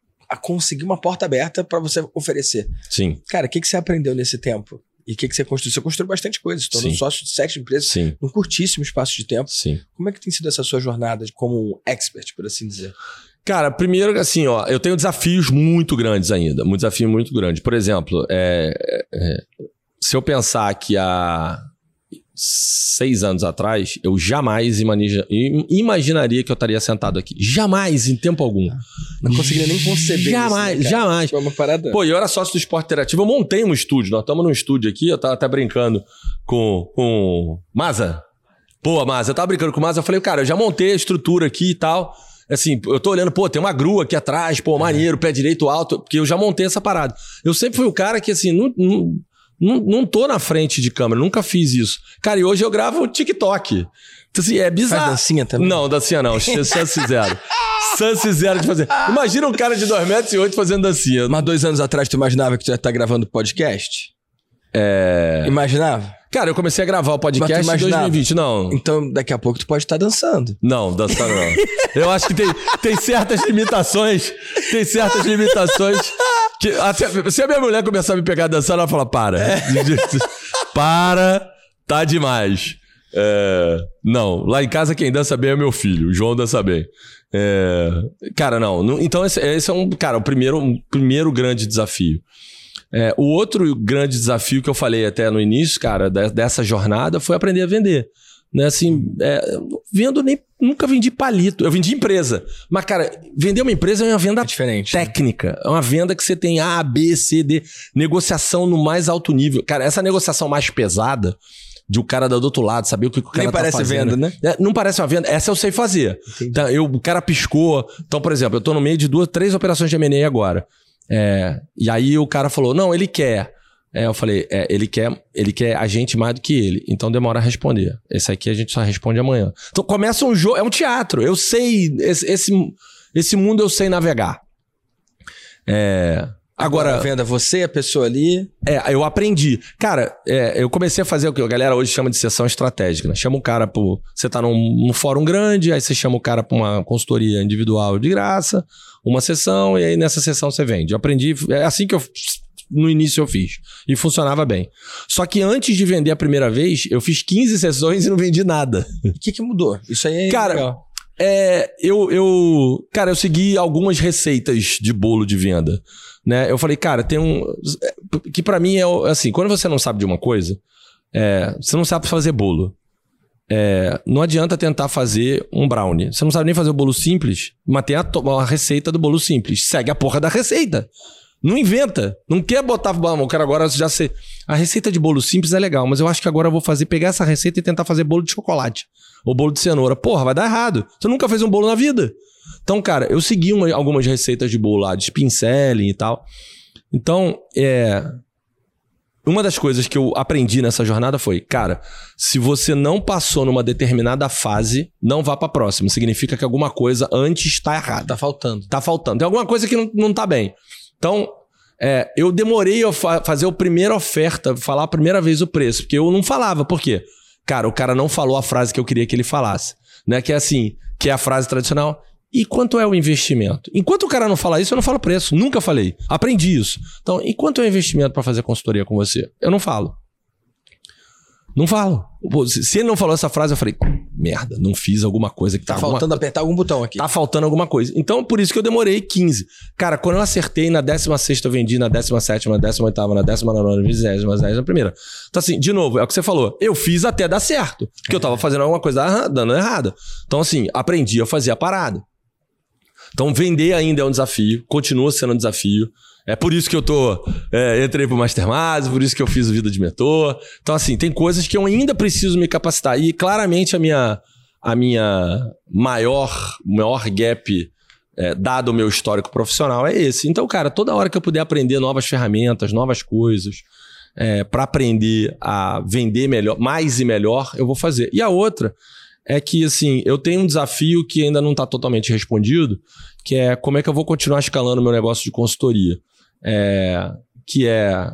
Speaker 2: conseguir uma porta aberta para você oferecer.
Speaker 1: Sim.
Speaker 2: Cara, o que, que você aprendeu nesse tempo? E o que, que você construiu? Você construiu bastante coisa, se tornou sócio de sete empresas
Speaker 1: Sim.
Speaker 2: num curtíssimo espaço de tempo.
Speaker 1: Sim.
Speaker 2: Como é que tem sido essa sua jornada como expert, por assim dizer?
Speaker 1: Cara, primeiro, assim, ó, eu tenho desafios muito grandes ainda. Um desafio muito grande. Por exemplo, é, é, se eu pensar que há seis anos atrás, eu jamais imagina, imaginaria que eu estaria sentado aqui. Jamais, em tempo algum.
Speaker 2: Não conseguiria nem conceber
Speaker 1: Jamais,
Speaker 2: isso, né,
Speaker 1: jamais.
Speaker 2: Foi uma parada.
Speaker 1: Pô, eu era sócio do Esporte Interativo, eu montei um estúdio. Nós estamos num estúdio aqui, eu tava até brincando com, com Maza. Pô, Maza, eu tava brincando com o Maza, eu falei, cara, eu já montei a estrutura aqui e tal. Assim, eu tô olhando, pô, tem uma grua aqui atrás, pô, maneiro, pé direito alto, porque eu já montei essa parada. Eu sempre fui o cara que, assim, não, não, não, não tô na frente de câmera, nunca fiz isso. Cara, e hoje eu gravo TikTok. Então, assim, é bizarro.
Speaker 2: Faz dancinha também?
Speaker 1: Não, dancinha não. Chance zero. Chance zero de fazer. Imagina um cara de 2 metros e 8 fazendo dancinha.
Speaker 2: Mas dois anos atrás, tu imaginava que tu ia estar gravando podcast?
Speaker 1: É.
Speaker 2: Imaginava?
Speaker 1: Cara, eu comecei a gravar o podcast em 2020. Não.
Speaker 2: Então, daqui a pouco tu pode estar dançando.
Speaker 1: Não, dançando não. eu acho que tem, tem certas limitações. Tem certas limitações. Que até, se a minha mulher começar a me pegar dançando, ela fala: para. É. para, tá demais. É, não, lá em casa quem dança bem é meu filho. O João dança bem. É, cara, não, não. Então, esse, esse, é um, cara, o primeiro, um primeiro grande desafio. É, o outro grande desafio que eu falei até no início, cara, dessa jornada foi aprender a vender. Né, assim, é, vendo nem nunca vendi palito, eu vendi empresa. Mas cara, vender uma empresa é uma venda é
Speaker 2: diferente,
Speaker 1: né? técnica, é uma venda que você tem A, B, C, D, negociação no mais alto nível. Cara, essa negociação mais pesada de o cara do outro lado, saber o que o cara
Speaker 2: Nem
Speaker 1: tá
Speaker 2: parece
Speaker 1: fazendo.
Speaker 2: venda, né?
Speaker 1: É, não parece uma venda, essa eu sei fazer. Então, eu, o cara piscou. Então, por exemplo, eu tô no meio de duas, três operações de M&A agora. É, e aí o cara falou: não, ele quer. É, eu falei, é, ele quer, ele quer a gente mais do que ele. Então demora a responder. Esse aqui a gente só responde amanhã. Então começa um jogo, é um teatro. Eu sei, esse, esse, esse mundo eu sei navegar. É, agora,
Speaker 2: agora venda você, a pessoa ali.
Speaker 1: É, eu aprendi. Cara, é, eu comecei a fazer o que a galera hoje chama de sessão estratégica. Né? Chama o cara pro. Você tá num, num fórum grande, aí você chama o cara pra uma consultoria individual de graça uma sessão e aí nessa sessão você vende. Eu aprendi, é assim que eu no início eu fiz. E funcionava bem. Só que antes de vender a primeira vez, eu fiz 15 sessões e não vendi nada.
Speaker 2: O que, que mudou? Isso aí é.
Speaker 1: Cara, legal. É, eu, eu. Cara, eu segui algumas receitas de bolo de venda. Né? Eu falei, cara, tem um. Que para mim é assim: quando você não sabe de uma coisa, é, você não sabe fazer bolo. É, não adianta tentar fazer um brownie. Você não sabe nem fazer o bolo simples, mas tem a, a, receita do bolo simples. Segue a porra da receita. Não inventa. Não quer botar. Eu quero agora já ser. A receita de bolo simples é legal, mas eu acho que agora eu vou fazer, pegar essa receita e tentar fazer bolo de chocolate. Ou bolo de cenoura. Porra, vai dar errado. Você nunca fez um bolo na vida. Então, cara, eu segui uma, algumas receitas de bolo lá, de pinceling e tal. Então, é, uma das coisas que eu aprendi nessa jornada foi, cara, se você não passou numa determinada fase, não vá pra próxima. Significa que alguma coisa antes está errada.
Speaker 2: Tá faltando.
Speaker 1: Tá faltando. Tem alguma coisa que não, não tá bem. Então, é, eu demorei a fa fazer a primeira oferta, falar a primeira vez o preço, porque eu não falava. Por quê? Cara, o cara não falou a frase que eu queria que ele falasse. Né? Que é assim, que é a frase tradicional. E quanto é o investimento? Enquanto o cara não fala isso, eu não falo preço. Nunca falei. Aprendi isso. Então, e quanto é o investimento para fazer consultoria com você? Eu não falo. Não falo. Se ele não falou essa frase, eu falei, merda, não fiz alguma coisa que
Speaker 2: Tá
Speaker 1: tá,
Speaker 2: faltando
Speaker 1: alguma...
Speaker 2: apertar algum botão aqui.
Speaker 1: Tá faltando alguma coisa. Então, por isso que eu demorei 15. Cara, quando eu acertei na 16 eu vendi, na 17 na 18 na 19 na 20 na primeira. Então, assim, de novo, é o que você falou. Eu fiz até dar certo. Porque eu tava fazendo alguma coisa dando errada. Então, assim, aprendi a fazer a parada. Então, vender ainda é um desafio, continua sendo um desafio. É por isso que eu tô. É, entrei pro Mastermind, por isso que eu fiz Vida de Mentor. Então, assim, tem coisas que eu ainda preciso me capacitar. E claramente a minha, a minha maior, maior gap, é, dado o meu histórico profissional, é esse. Então, cara, toda hora que eu puder aprender novas ferramentas, novas coisas, é, para aprender a vender melhor, mais e melhor, eu vou fazer. E a outra é que, assim, eu tenho um desafio que ainda não está totalmente respondido, que é como é que eu vou continuar escalando meu negócio de consultoria. É, que é,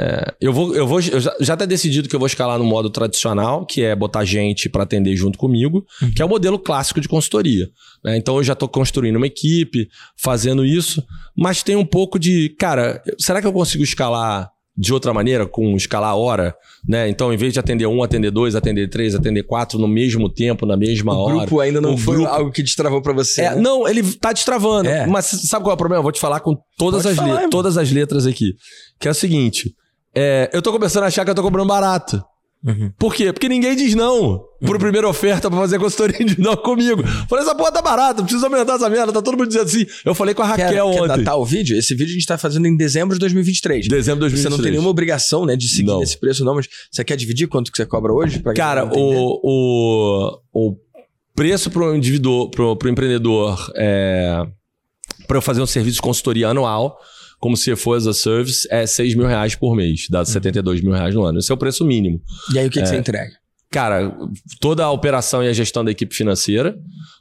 Speaker 1: é, eu vou, eu vou, eu já, já tá decidido que eu vou escalar no modo tradicional, que é botar gente para atender junto comigo, que é o modelo clássico de consultoria. né? Então eu já estou construindo uma equipe, fazendo isso, mas tem um pouco de, cara, será que eu consigo escalar de outra maneira, com escalar hora, né? Então, em vez de atender um, atender dois, atender três, atender quatro no mesmo tempo, na mesma
Speaker 2: o
Speaker 1: hora.
Speaker 2: grupo ainda não
Speaker 1: O
Speaker 2: foi
Speaker 1: grupo-
Speaker 2: algo que destravou pra você.
Speaker 1: É,
Speaker 2: né?
Speaker 1: Não, ele tá destravando.
Speaker 2: É.
Speaker 1: Mas sabe qual é o problema? Eu vou te falar com todas,
Speaker 2: Pode
Speaker 1: as,
Speaker 2: falar,
Speaker 1: todas as letras aqui. Que é o seguinte: é, eu tô começando a achar que eu tô cobrando barato.
Speaker 2: Uhum.
Speaker 1: Por quê? Porque ninguém diz não por primeira oferta pra fazer consultoria individual comigo. Falei, essa porra tá barata, preciso aumentar essa merda, tá todo mundo dizendo assim. Eu falei com a
Speaker 2: Quer,
Speaker 1: Raquel
Speaker 2: quer
Speaker 1: ontem.
Speaker 2: datar o vídeo? Esse vídeo a gente tá fazendo em dezembro de 2023.
Speaker 1: Dezembro de 2023.
Speaker 2: Você não tem nenhuma obrigação, né, de seguir
Speaker 1: Não.
Speaker 2: esse preço, não, mas você quer dividir quanto que você cobra hoje?
Speaker 1: Cara, o, o, o preço pro indivíduo, pro, pro empreendedor, é, para eu fazer um serviço de consultoria anual, como se for as a service, é 6 mil reais por mês, dá 72 mil reais no ano. Esse é o preço mínimo.
Speaker 2: E aí o que, que
Speaker 1: é.
Speaker 2: você entrega?
Speaker 1: Cara, toda a operação e a gestão da equipe financeira,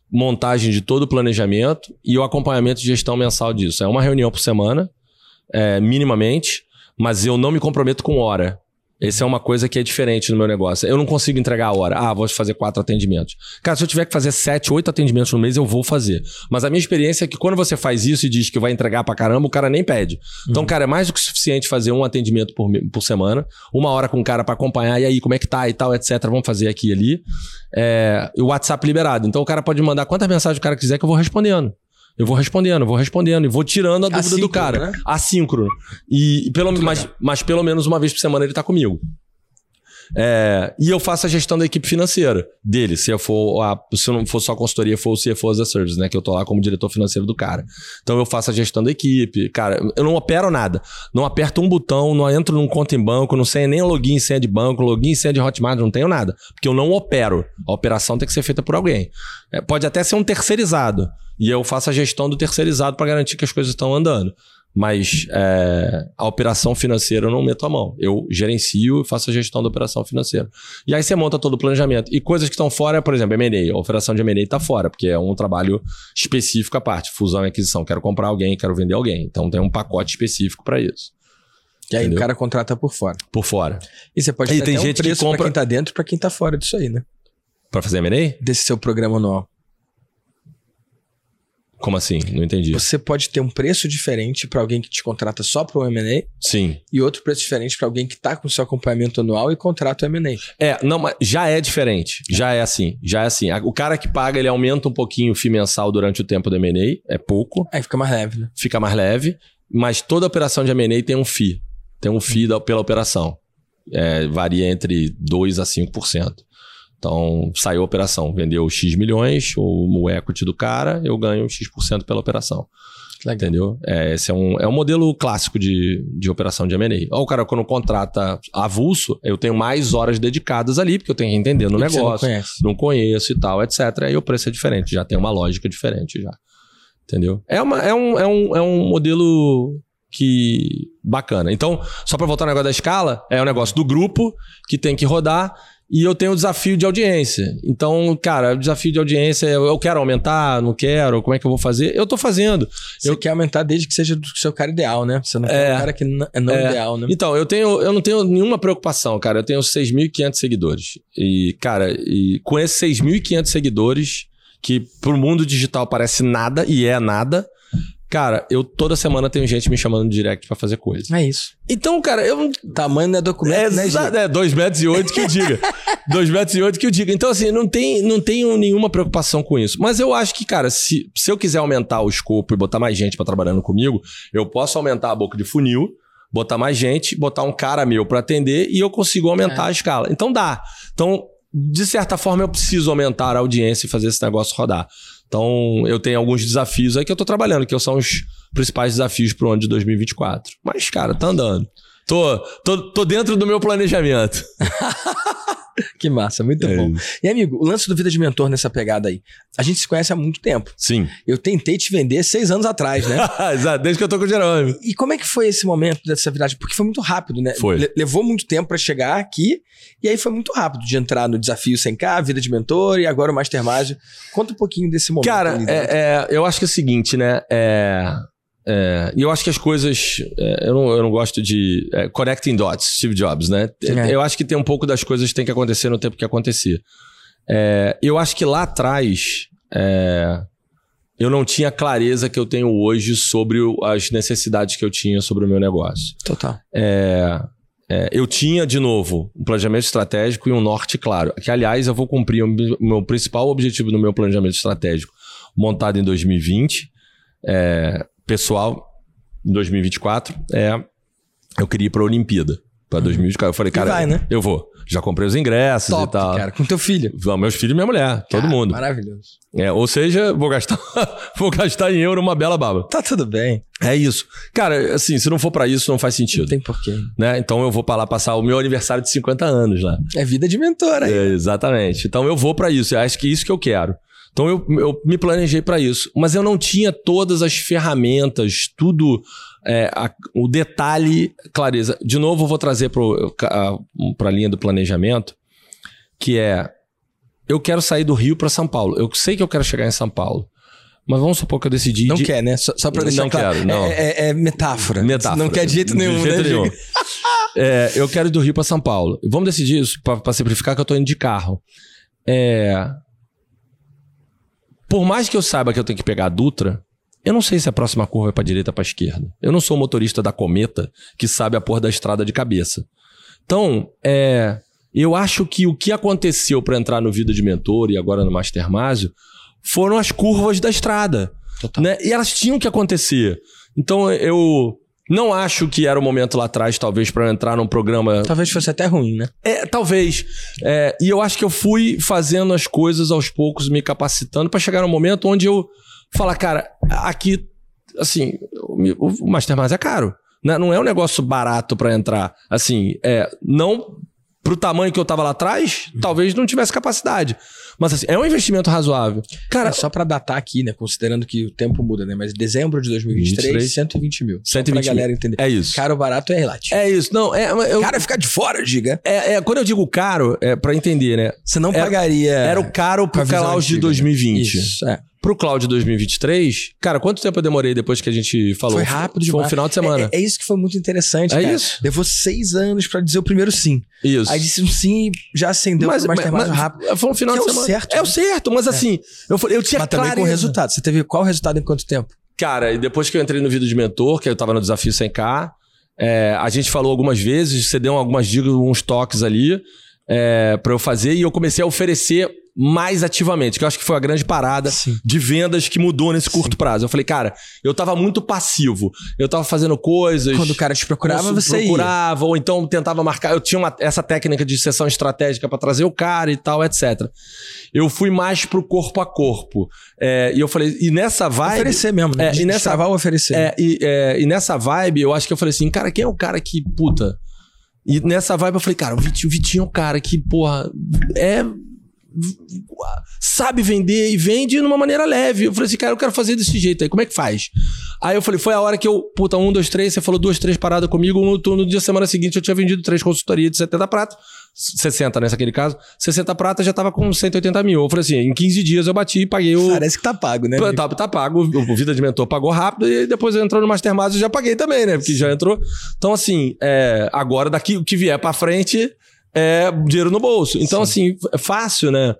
Speaker 1: montagem de todo o planejamento e o acompanhamento de gestão mensal disso. É uma reunião por semana, é, minimamente, mas eu não me comprometo com hora. Essa é uma coisa que é diferente no meu negócio. Eu não consigo entregar a hora. Ah, vou fazer quatro atendimentos. Cara, se eu tiver que fazer sete, oito atendimentos no mês, eu vou fazer. Mas a minha experiência é que quando você faz isso e diz que vai entregar pra caramba, o cara nem pede. Então, cara, é mais do que suficiente fazer um atendimento por, por semana, uma hora com o cara pra acompanhar, e aí, como é que tá e tal, etc. Vamos fazer aqui e ali. É, e o WhatsApp liberado. Então, o cara pode mandar quantas mensagens o cara quiser que eu vou respondendo. Eu vou respondendo, eu vou respondendo e vou tirando a dúvida do
Speaker 2: Assíncrono,
Speaker 1: cara.
Speaker 2: né?
Speaker 1: Assíncrono. E, e pelo, mas, mas pelo menos uma vez por semana ele tá comigo. É, e eu faço a gestão da equipe financeira dele, se eu for a- se não for só consultoria, for o CFO as a Service, né? Que eu tô lá como diretor financeiro do cara. Então eu faço a gestão da equipe. Cara, eu não opero nada. Não aperto um botão, não entro num conta em banco, não sei nem login e senha de banco, login senha de Hotmart, não tenho nada. Porque eu não opero. A operação tem que ser feita por alguém. É, pode até ser um terceirizado. E eu faço a gestão do terceirizado para garantir que as coisas estão andando. Mas é, a operação financeira eu não meto a mão. Eu gerencio e faço a gestão da operação financeira. E aí você monta todo o planejamento. E coisas que estão fora, por exemplo, M&A. A operação de M&A está fora, porque é um trabalho específico à parte. Fusão e aquisição. Quero comprar alguém, quero vender alguém. Então tem um pacote específico para isso.
Speaker 2: E aí
Speaker 1: entendeu?
Speaker 2: o cara contrata por fora.
Speaker 1: Por fora.
Speaker 2: E você pode
Speaker 1: E
Speaker 2: ter
Speaker 1: tem gente
Speaker 2: um
Speaker 1: que
Speaker 2: preço
Speaker 1: compra-
Speaker 2: pra quem tá dentro e pra quem tá fora disso aí, né?
Speaker 1: Para fazer M&A?
Speaker 2: Desse seu programa anual.
Speaker 1: Como assim? Não entendi.
Speaker 2: Você pode ter um preço diferente pra alguém que te contrata só pro M&A
Speaker 1: Sim.
Speaker 2: e outro preço diferente pra alguém que tá com seu acompanhamento anual e contrata o M&A.
Speaker 1: É, não, mas já é diferente. Já é assim. Já é assim. O cara que paga, ele aumenta um pouquinho o FII mensal durante o tempo do M&A. É pouco.
Speaker 2: Aí fica mais leve, né?
Speaker 1: fica mais leve, mas toda operação de M&A tem um FII. Tem um FII pela operação. É, varia entre 2% a 5%. Então, saiu a operação, vendeu X milhões, o, o equity do cara, eu ganho X% pela operação.
Speaker 2: Legal.
Speaker 1: Entendeu? É, esse é um, é um modelo clássico de, de operação de M&A. Ou o cara, quando contrata avulso, eu tenho mais horas dedicadas ali, porque eu tenho que entender no
Speaker 2: E não
Speaker 1: negócio
Speaker 2: conhece.
Speaker 1: não conheço e tal, etc. Aí o preço é diferente, já tem uma lógica diferente já. Entendeu? É, uma, é, um, é, um, é um modelo que bacana. Então, só para voltar ao negócio da escala, é um negócio do grupo que tem que rodar e eu tenho o desafio de audiência. Então, cara, o desafio de audiência, eu eu quero aumentar, não quero, como é que eu vou fazer? Eu tô fazendo.
Speaker 2: Você
Speaker 1: Eu-
Speaker 2: quer aumentar desde que seja do seu cara ideal, né? Você não quer
Speaker 1: É.
Speaker 2: um cara que é não
Speaker 1: É.
Speaker 2: ideal, né?
Speaker 1: Então, eu tenho, eu não tenho nenhuma preocupação, cara. Eu tenho 6.500 seguidores. E, cara, e com esses 6.500 seguidores, que pro mundo digital parece nada e é nada, Cara, eu toda semana tenho gente me chamando no direct pra fazer coisa.
Speaker 2: É isso.
Speaker 1: Então, cara, eu.
Speaker 2: Tamanho não é documento,
Speaker 1: É,
Speaker 2: né,
Speaker 1: exa-
Speaker 2: Giga?
Speaker 1: é, dois metros e oito que eu diga. dois metros e oito que eu diga. Então, assim, não, tem, não tenho nenhuma preocupação com isso. Mas eu acho que, cara, se, se eu quiser aumentar o escopo e botar mais gente pra trabalhando comigo, eu posso aumentar a boca de funil, botar mais gente, botar um cara meu pra atender e eu consigo aumentar a escala. Então dá. Então, de certa forma, eu preciso aumentar a audiência e fazer esse negócio rodar. Então, eu tenho alguns desafios aí que eu tô trabalhando, que são os principais desafios pro ano de 2024. Mas, cara, tá andando. Tô, tô, tô dentro do meu planejamento.
Speaker 2: Que massa, muito
Speaker 1: É
Speaker 2: bom. E amigo, o lance do Vida de Mentor nessa pegada aí. A gente se conhece há muito tempo.
Speaker 1: Sim.
Speaker 2: Eu tentei te vender seis anos atrás, né?
Speaker 1: Exato, desde que eu tô com o Jerome.
Speaker 2: E como é que foi esse momento dessa viragem? Porque foi muito rápido, né?
Speaker 1: Foi.
Speaker 2: Le- levou muito tempo pra chegar aqui, e aí foi muito rápido de entrar no desafio 100K, vida de mentor e agora o Master Mágico. Conta um pouquinho desse momento.
Speaker 1: Cara, é, é, eu acho que é o seguinte, né? É, é, e eu acho que as coisas. é, eu, não, eu não gosto de. é, connecting dots, Steve Jobs, né?
Speaker 2: É.
Speaker 1: Eu acho que tem um pouco das coisas que tem que acontecer no tempo que acontecer. É, eu acho que lá atrás. é, eu não tinha clareza que eu tenho hoje sobre o- as necessidades que eu tinha sobre o meu negócio.
Speaker 2: Total.
Speaker 1: Eu tinha, de novo, um planejamento estratégico e um norte claro. Que, aliás, eu vou cumprir o meu- o meu principal objetivo no meu planejamento estratégico, montado em 2020, é, pessoal, em 2024, é, eu queria ir para a Olimpíada. Para 2024. Eu falei, cara,
Speaker 2: vai, né?
Speaker 1: eu vou. Já comprei os ingressos
Speaker 2: Top,
Speaker 1: e tal.
Speaker 2: cara. Com teu filho.
Speaker 1: Vão, meus filhos e minha mulher, todo
Speaker 2: Cara,
Speaker 1: mundo.
Speaker 2: Maravilhoso.
Speaker 1: É, ou seja, vou gastar, vou gastar em euro uma bela baba.
Speaker 2: Tá tudo bem.
Speaker 1: É isso. Cara, assim, se não for para isso, não faz sentido
Speaker 2: Não tem porquê.
Speaker 1: né? Então eu vou pra lá passar o meu aniversário de 50 anos lá.
Speaker 2: É vida de mentor aí.
Speaker 1: É, exatamente. Então eu vou pra isso. Eu acho que é isso que eu quero. Então eu, eu me planejei pra isso, mas eu não tinha todas as ferramentas, tudo, é, a- o detalhe, clareza. De novo, eu vou trazer para a linha do planejamento, que é eu quero sair do Rio pra São Paulo. Eu sei que eu quero chegar em São Paulo, mas vamos supor que eu decidi.
Speaker 2: Não
Speaker 1: de-
Speaker 2: quer, né? Só, só pra deixar
Speaker 1: Não
Speaker 2: claro.
Speaker 1: quero, não.
Speaker 2: É, é- é metáfora.
Speaker 1: Metáfora.
Speaker 2: Não quer de jeito nenhum,
Speaker 1: De jeito
Speaker 2: né,
Speaker 1: nenhum. É, eu quero ir do Rio para São Paulo. Vamos decidir isso para simplificar que eu tô indo de carro. É, Por mais que eu saiba que eu tenho que pegar a Dutra, eu não sei se a próxima curva é para direita ou para esquerda. Eu não sou o motorista da Cometa que sabe a porra da estrada de cabeça. Então, é, eu acho que o que aconteceu para entrar no Vida de Mentor e agora no Master Másio foram as curvas da estrada. Né? E elas tinham que acontecer. Então eu não acho que era o momento lá atrás, talvez, para entrar num programa.
Speaker 2: Talvez fosse até ruim, né?
Speaker 1: É, talvez. É, e eu acho que eu fui fazendo as coisas aos poucos, me capacitando, para chegar num momento onde eu falar, cara, aqui, assim, o, Mastermind é caro. Né? Não é um negócio barato para entrar. Assim, é, não pro tamanho que eu tava lá atrás, talvez não tivesse capacidade. Mas assim, é um investimento razoável. Cara,
Speaker 2: É só pra datar aqui, né? Considerando que o tempo muda, né? Mas dezembro de 2023,
Speaker 1: 23,
Speaker 2: 120 mil. Só
Speaker 1: 120
Speaker 2: pra galera entender.
Speaker 1: é isso.
Speaker 2: Caro barato é relativo.
Speaker 1: É isso. Não, é. Eu,
Speaker 2: Cara, ficar de fora, diga.
Speaker 1: é, é, quando eu digo caro, é para entender, né?
Speaker 2: Você não
Speaker 1: Era-
Speaker 2: pagaria.
Speaker 1: Era o caro pro Cloud de
Speaker 2: antiga, né?
Speaker 1: 2020.
Speaker 2: Isso, é.
Speaker 1: Pro Cloud de 2023, cara, quanto tempo eu demorei depois que a gente falou?
Speaker 2: Foi rápido
Speaker 1: Foi um
Speaker 2: demais.
Speaker 1: final de semana.
Speaker 2: É, é isso que foi muito interessante,
Speaker 1: É
Speaker 2: cara.
Speaker 1: isso.
Speaker 2: Levou seis anos pra dizer o primeiro sim.
Speaker 1: Isso.
Speaker 2: Aí disse um sim e já acendeu
Speaker 1: mas,
Speaker 2: pro
Speaker 1: mas, mas
Speaker 2: rápido.
Speaker 1: foi um final
Speaker 2: Que
Speaker 1: de
Speaker 2: é o
Speaker 1: semana.
Speaker 2: certo,
Speaker 1: É o
Speaker 2: né?
Speaker 1: certo, mas assim, eu, eu tinha
Speaker 2: Mas também com
Speaker 1: clareza.
Speaker 2: resultado. Você teve qual resultado em quanto tempo?
Speaker 1: Cara, e depois que eu entrei no vídeo de mentor, que eu tava no desafio 100K, é, a gente falou algumas vezes, você deu algumas dicas, uns toques ali é, para eu fazer e eu comecei a oferecer mais ativamente, que eu acho que foi a grande parada
Speaker 2: Sim.
Speaker 1: de vendas que mudou nesse curto prazo. Eu falei, cara, eu tava muito passivo. Eu tava fazendo coisas.
Speaker 2: Quando o cara te procurava, você ia.
Speaker 1: procurava, ou então tentava marcar. Eu tinha uma- essa técnica de sessão estratégica para trazer o cara e tal, etc. Eu fui mais pro corpo a corpo. É, e eu falei, e nessa vibe.
Speaker 2: Oferecer mesmo, né?
Speaker 1: É, e nessa-
Speaker 2: ou oferecer.
Speaker 1: É, e, é, e nessa vibe, eu acho que eu falei assim, cara, quem é o cara que, puta. E nessa vibe eu falei, cara, o Vitinho, o Vitinho é um cara que, porra, é. Sabe vender e vende de uma maneira leve. Eu falei assim, cara, eu quero fazer desse jeito aí, como é que faz? Aí eu falei, foi a hora que eu, puta, um, dois, três, você falou duas, três paradas comigo. No, no dia semana seguinte eu tinha vendido três consultorias de 70 prata, 60 nesse aquele caso, 60 prata já tava com 180 mil. Eu falei assim, em 15 dias eu bati e paguei o.
Speaker 2: Parece que tá pago, né?
Speaker 1: Tá, tá pago, o Vida de Mentor pagou rápido e depois entrou no Mastermind eu já paguei também, né? Porque já entrou. Então, assim, é, agora daqui o que vier pra frente é dinheiro no bolso. Então, assim, é fácil, né?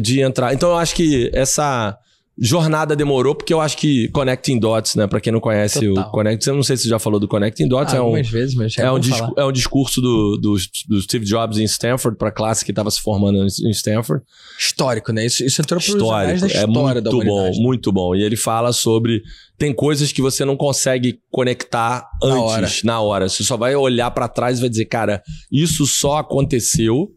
Speaker 1: De entrar. Então, eu acho que essa. Jornada demorou, porque eu acho que Connecting Dots, né? Pra quem não conhece
Speaker 2: Total.
Speaker 1: o Connecting, eu não sei se você já falou do Connecting Dots,
Speaker 2: Ah,
Speaker 1: é um,
Speaker 2: vezes, mas
Speaker 1: é, um discu- é um discurso do, do, do Steve Jobs em Stanford pra classe que estava se formando em Stanford.
Speaker 2: Histórico, né? Isso, isso entrou para
Speaker 1: Histórico.
Speaker 2: da
Speaker 1: É
Speaker 2: história da
Speaker 1: muito bom,
Speaker 2: humanidade.
Speaker 1: muito bom. E ele fala sobre. Tem coisas que você não consegue conectar
Speaker 2: Na
Speaker 1: antes, na hora. Você só vai olhar pra trás e vai dizer, cara, isso só aconteceu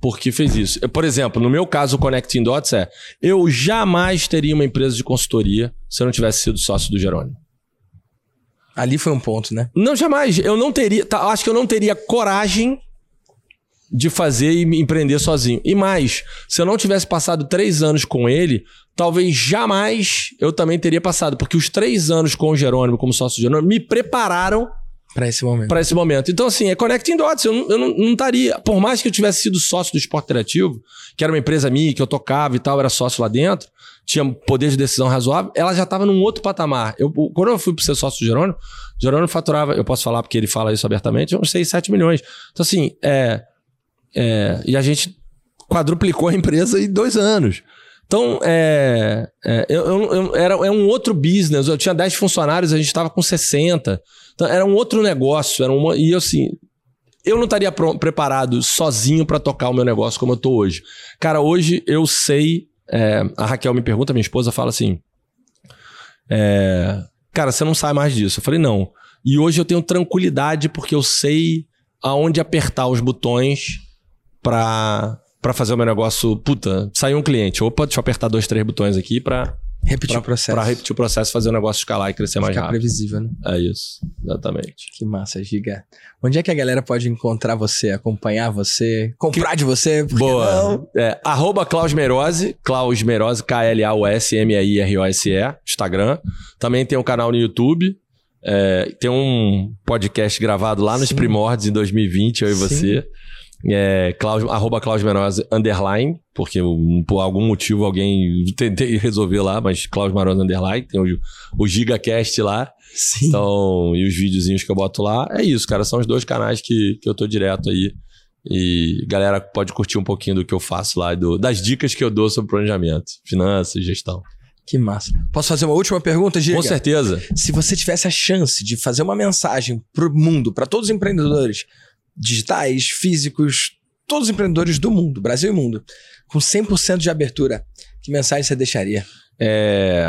Speaker 1: porque fez isso. Por exemplo, no meu caso, o Connecting Dots é: eu jamais teria uma empresa de consultoria se eu não tivesse sido sócio do Jerônimo.
Speaker 2: Ali foi um ponto, né?
Speaker 1: Não, jamais. Eu não teria. tá, acho que eu não teria coragem de fazer e me empreender sozinho. E mais, se eu não tivesse passado três anos com ele, talvez jamais eu também teria passado. Porque os três anos com o Jerônimo, como sócio do Jerônimo, me prepararam
Speaker 2: Para esse momento.
Speaker 1: para esse momento. Então, assim, é Connecting Dots. Eu, não, eu não, estaria. Por mais que eu tivesse sido sócio do Esporte Interativo, que era uma empresa minha, que eu tocava e tal, era sócio lá dentro, tinha poder de decisão razoável, ela já estava num outro patamar. Eu, quando eu fui para ser sócio do Jerônimo, Jerônimo faturava, eu posso falar porque ele fala isso abertamente, uns 6, 7 milhões. Então, assim, é, é, e a gente quadruplicou a empresa em dois anos. Então, é, é, eu- eu- era, é um outro business. Eu tinha 10 funcionários, a gente estava com 60. Então, era um outro negócio. Era uma, e assim, eu não estaria preparado sozinho para tocar o meu negócio como eu tô hoje. Cara, hoje eu sei. é, a Raquel me pergunta, minha esposa fala assim: é, Cara, você não sai mais disso. Eu falei, não. E hoje eu tenho tranquilidade porque eu sei aonde apertar os botões pra, pra fazer o meu negócio. Puta, saiu um cliente. Opa, deixa eu apertar dois, três botões aqui pra,
Speaker 2: Repetir
Speaker 1: pra,
Speaker 2: o processo.
Speaker 1: pra repetir o processo, fazer o negócio escalar e crescer mais
Speaker 2: Ficar
Speaker 1: rápido.
Speaker 2: previsível, né?
Speaker 1: É isso, exatamente.
Speaker 2: Que massa, Giga. Onde é que a galera pode encontrar você, acompanhar você, comprar de você? Que?
Speaker 1: Boa. É, arroba Klaus Merose, Klaus Merose, K-L-A-U-S-M-I-R-O-S-E, Instagram. Também tem um canal no YouTube. É, tem um podcast gravado lá nos
Speaker 2: Sim.
Speaker 1: primórdios em 2020, eu e
Speaker 2: Sim.
Speaker 1: você. É, Klaus, arroba underline, porque por algum motivo alguém tentei resolver lá, mas Klaus Merose, underline. Tem o, o GigaCast lá.
Speaker 2: Sim.
Speaker 1: Então, e os videozinhos que eu boto lá. É isso, cara. São os dois canais que, que eu tô direto aí. E galera pode curtir um pouquinho do que eu faço lá, do, das dicas que eu dou sobre planejamento, finanças, gestão.
Speaker 2: Que massa. Posso fazer uma última pergunta, Giga?
Speaker 1: Com certeza.
Speaker 2: Se você tivesse a chance de fazer uma mensagem pro mundo, para todos os empreendedores digitais, físicos, todos os empreendedores do mundo, Brasil e mundo, com 100% de abertura, que mensagem você deixaria?
Speaker 1: É,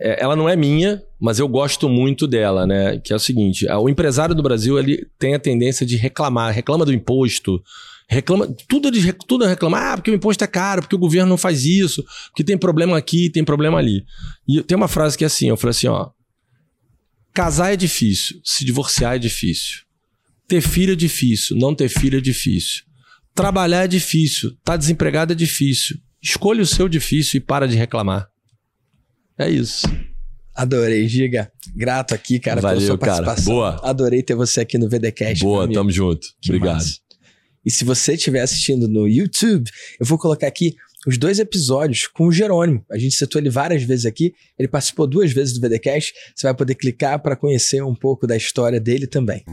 Speaker 1: é, ela não é minha, mas eu gosto muito dela, né? Que é o seguinte: o empresário do Brasil ele tem a tendência de reclamar, reclama do imposto, reclama tudo rec- tudo reclama, ah, porque o imposto é caro, porque o governo não faz isso, porque tem problema aqui, tem problema ali. E tem uma frase que é assim, eu falei assim, ó, casar é difícil, se divorciar é difícil. Ter filho é difícil, não ter filho é difícil. Trabalhar é difícil, tá desempregado é difícil. Escolha o seu difícil e para de reclamar. É isso.
Speaker 2: Adorei, Giga. Grato aqui, cara, pela
Speaker 1: Valeu,
Speaker 2: sua
Speaker 1: cara.
Speaker 2: participação.
Speaker 1: Boa.
Speaker 2: Adorei ter você aqui no VDcast.
Speaker 1: Boa, tamo junto.
Speaker 2: Que
Speaker 1: Obrigado.
Speaker 2: massa. E se você estiver assistindo no YouTube, eu vou colocar aqui os dois episódios com o Jerônimo. A gente citou ele várias vezes aqui. Ele participou duas vezes do VDcast. Você vai poder clicar para conhecer um pouco da história dele também.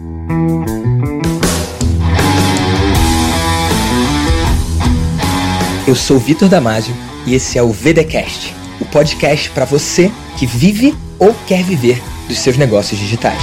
Speaker 2: Eu sou Vitor Damasio e esse é o VDcast, o podcast para você que vive ou quer viver dos seus negócios digitais.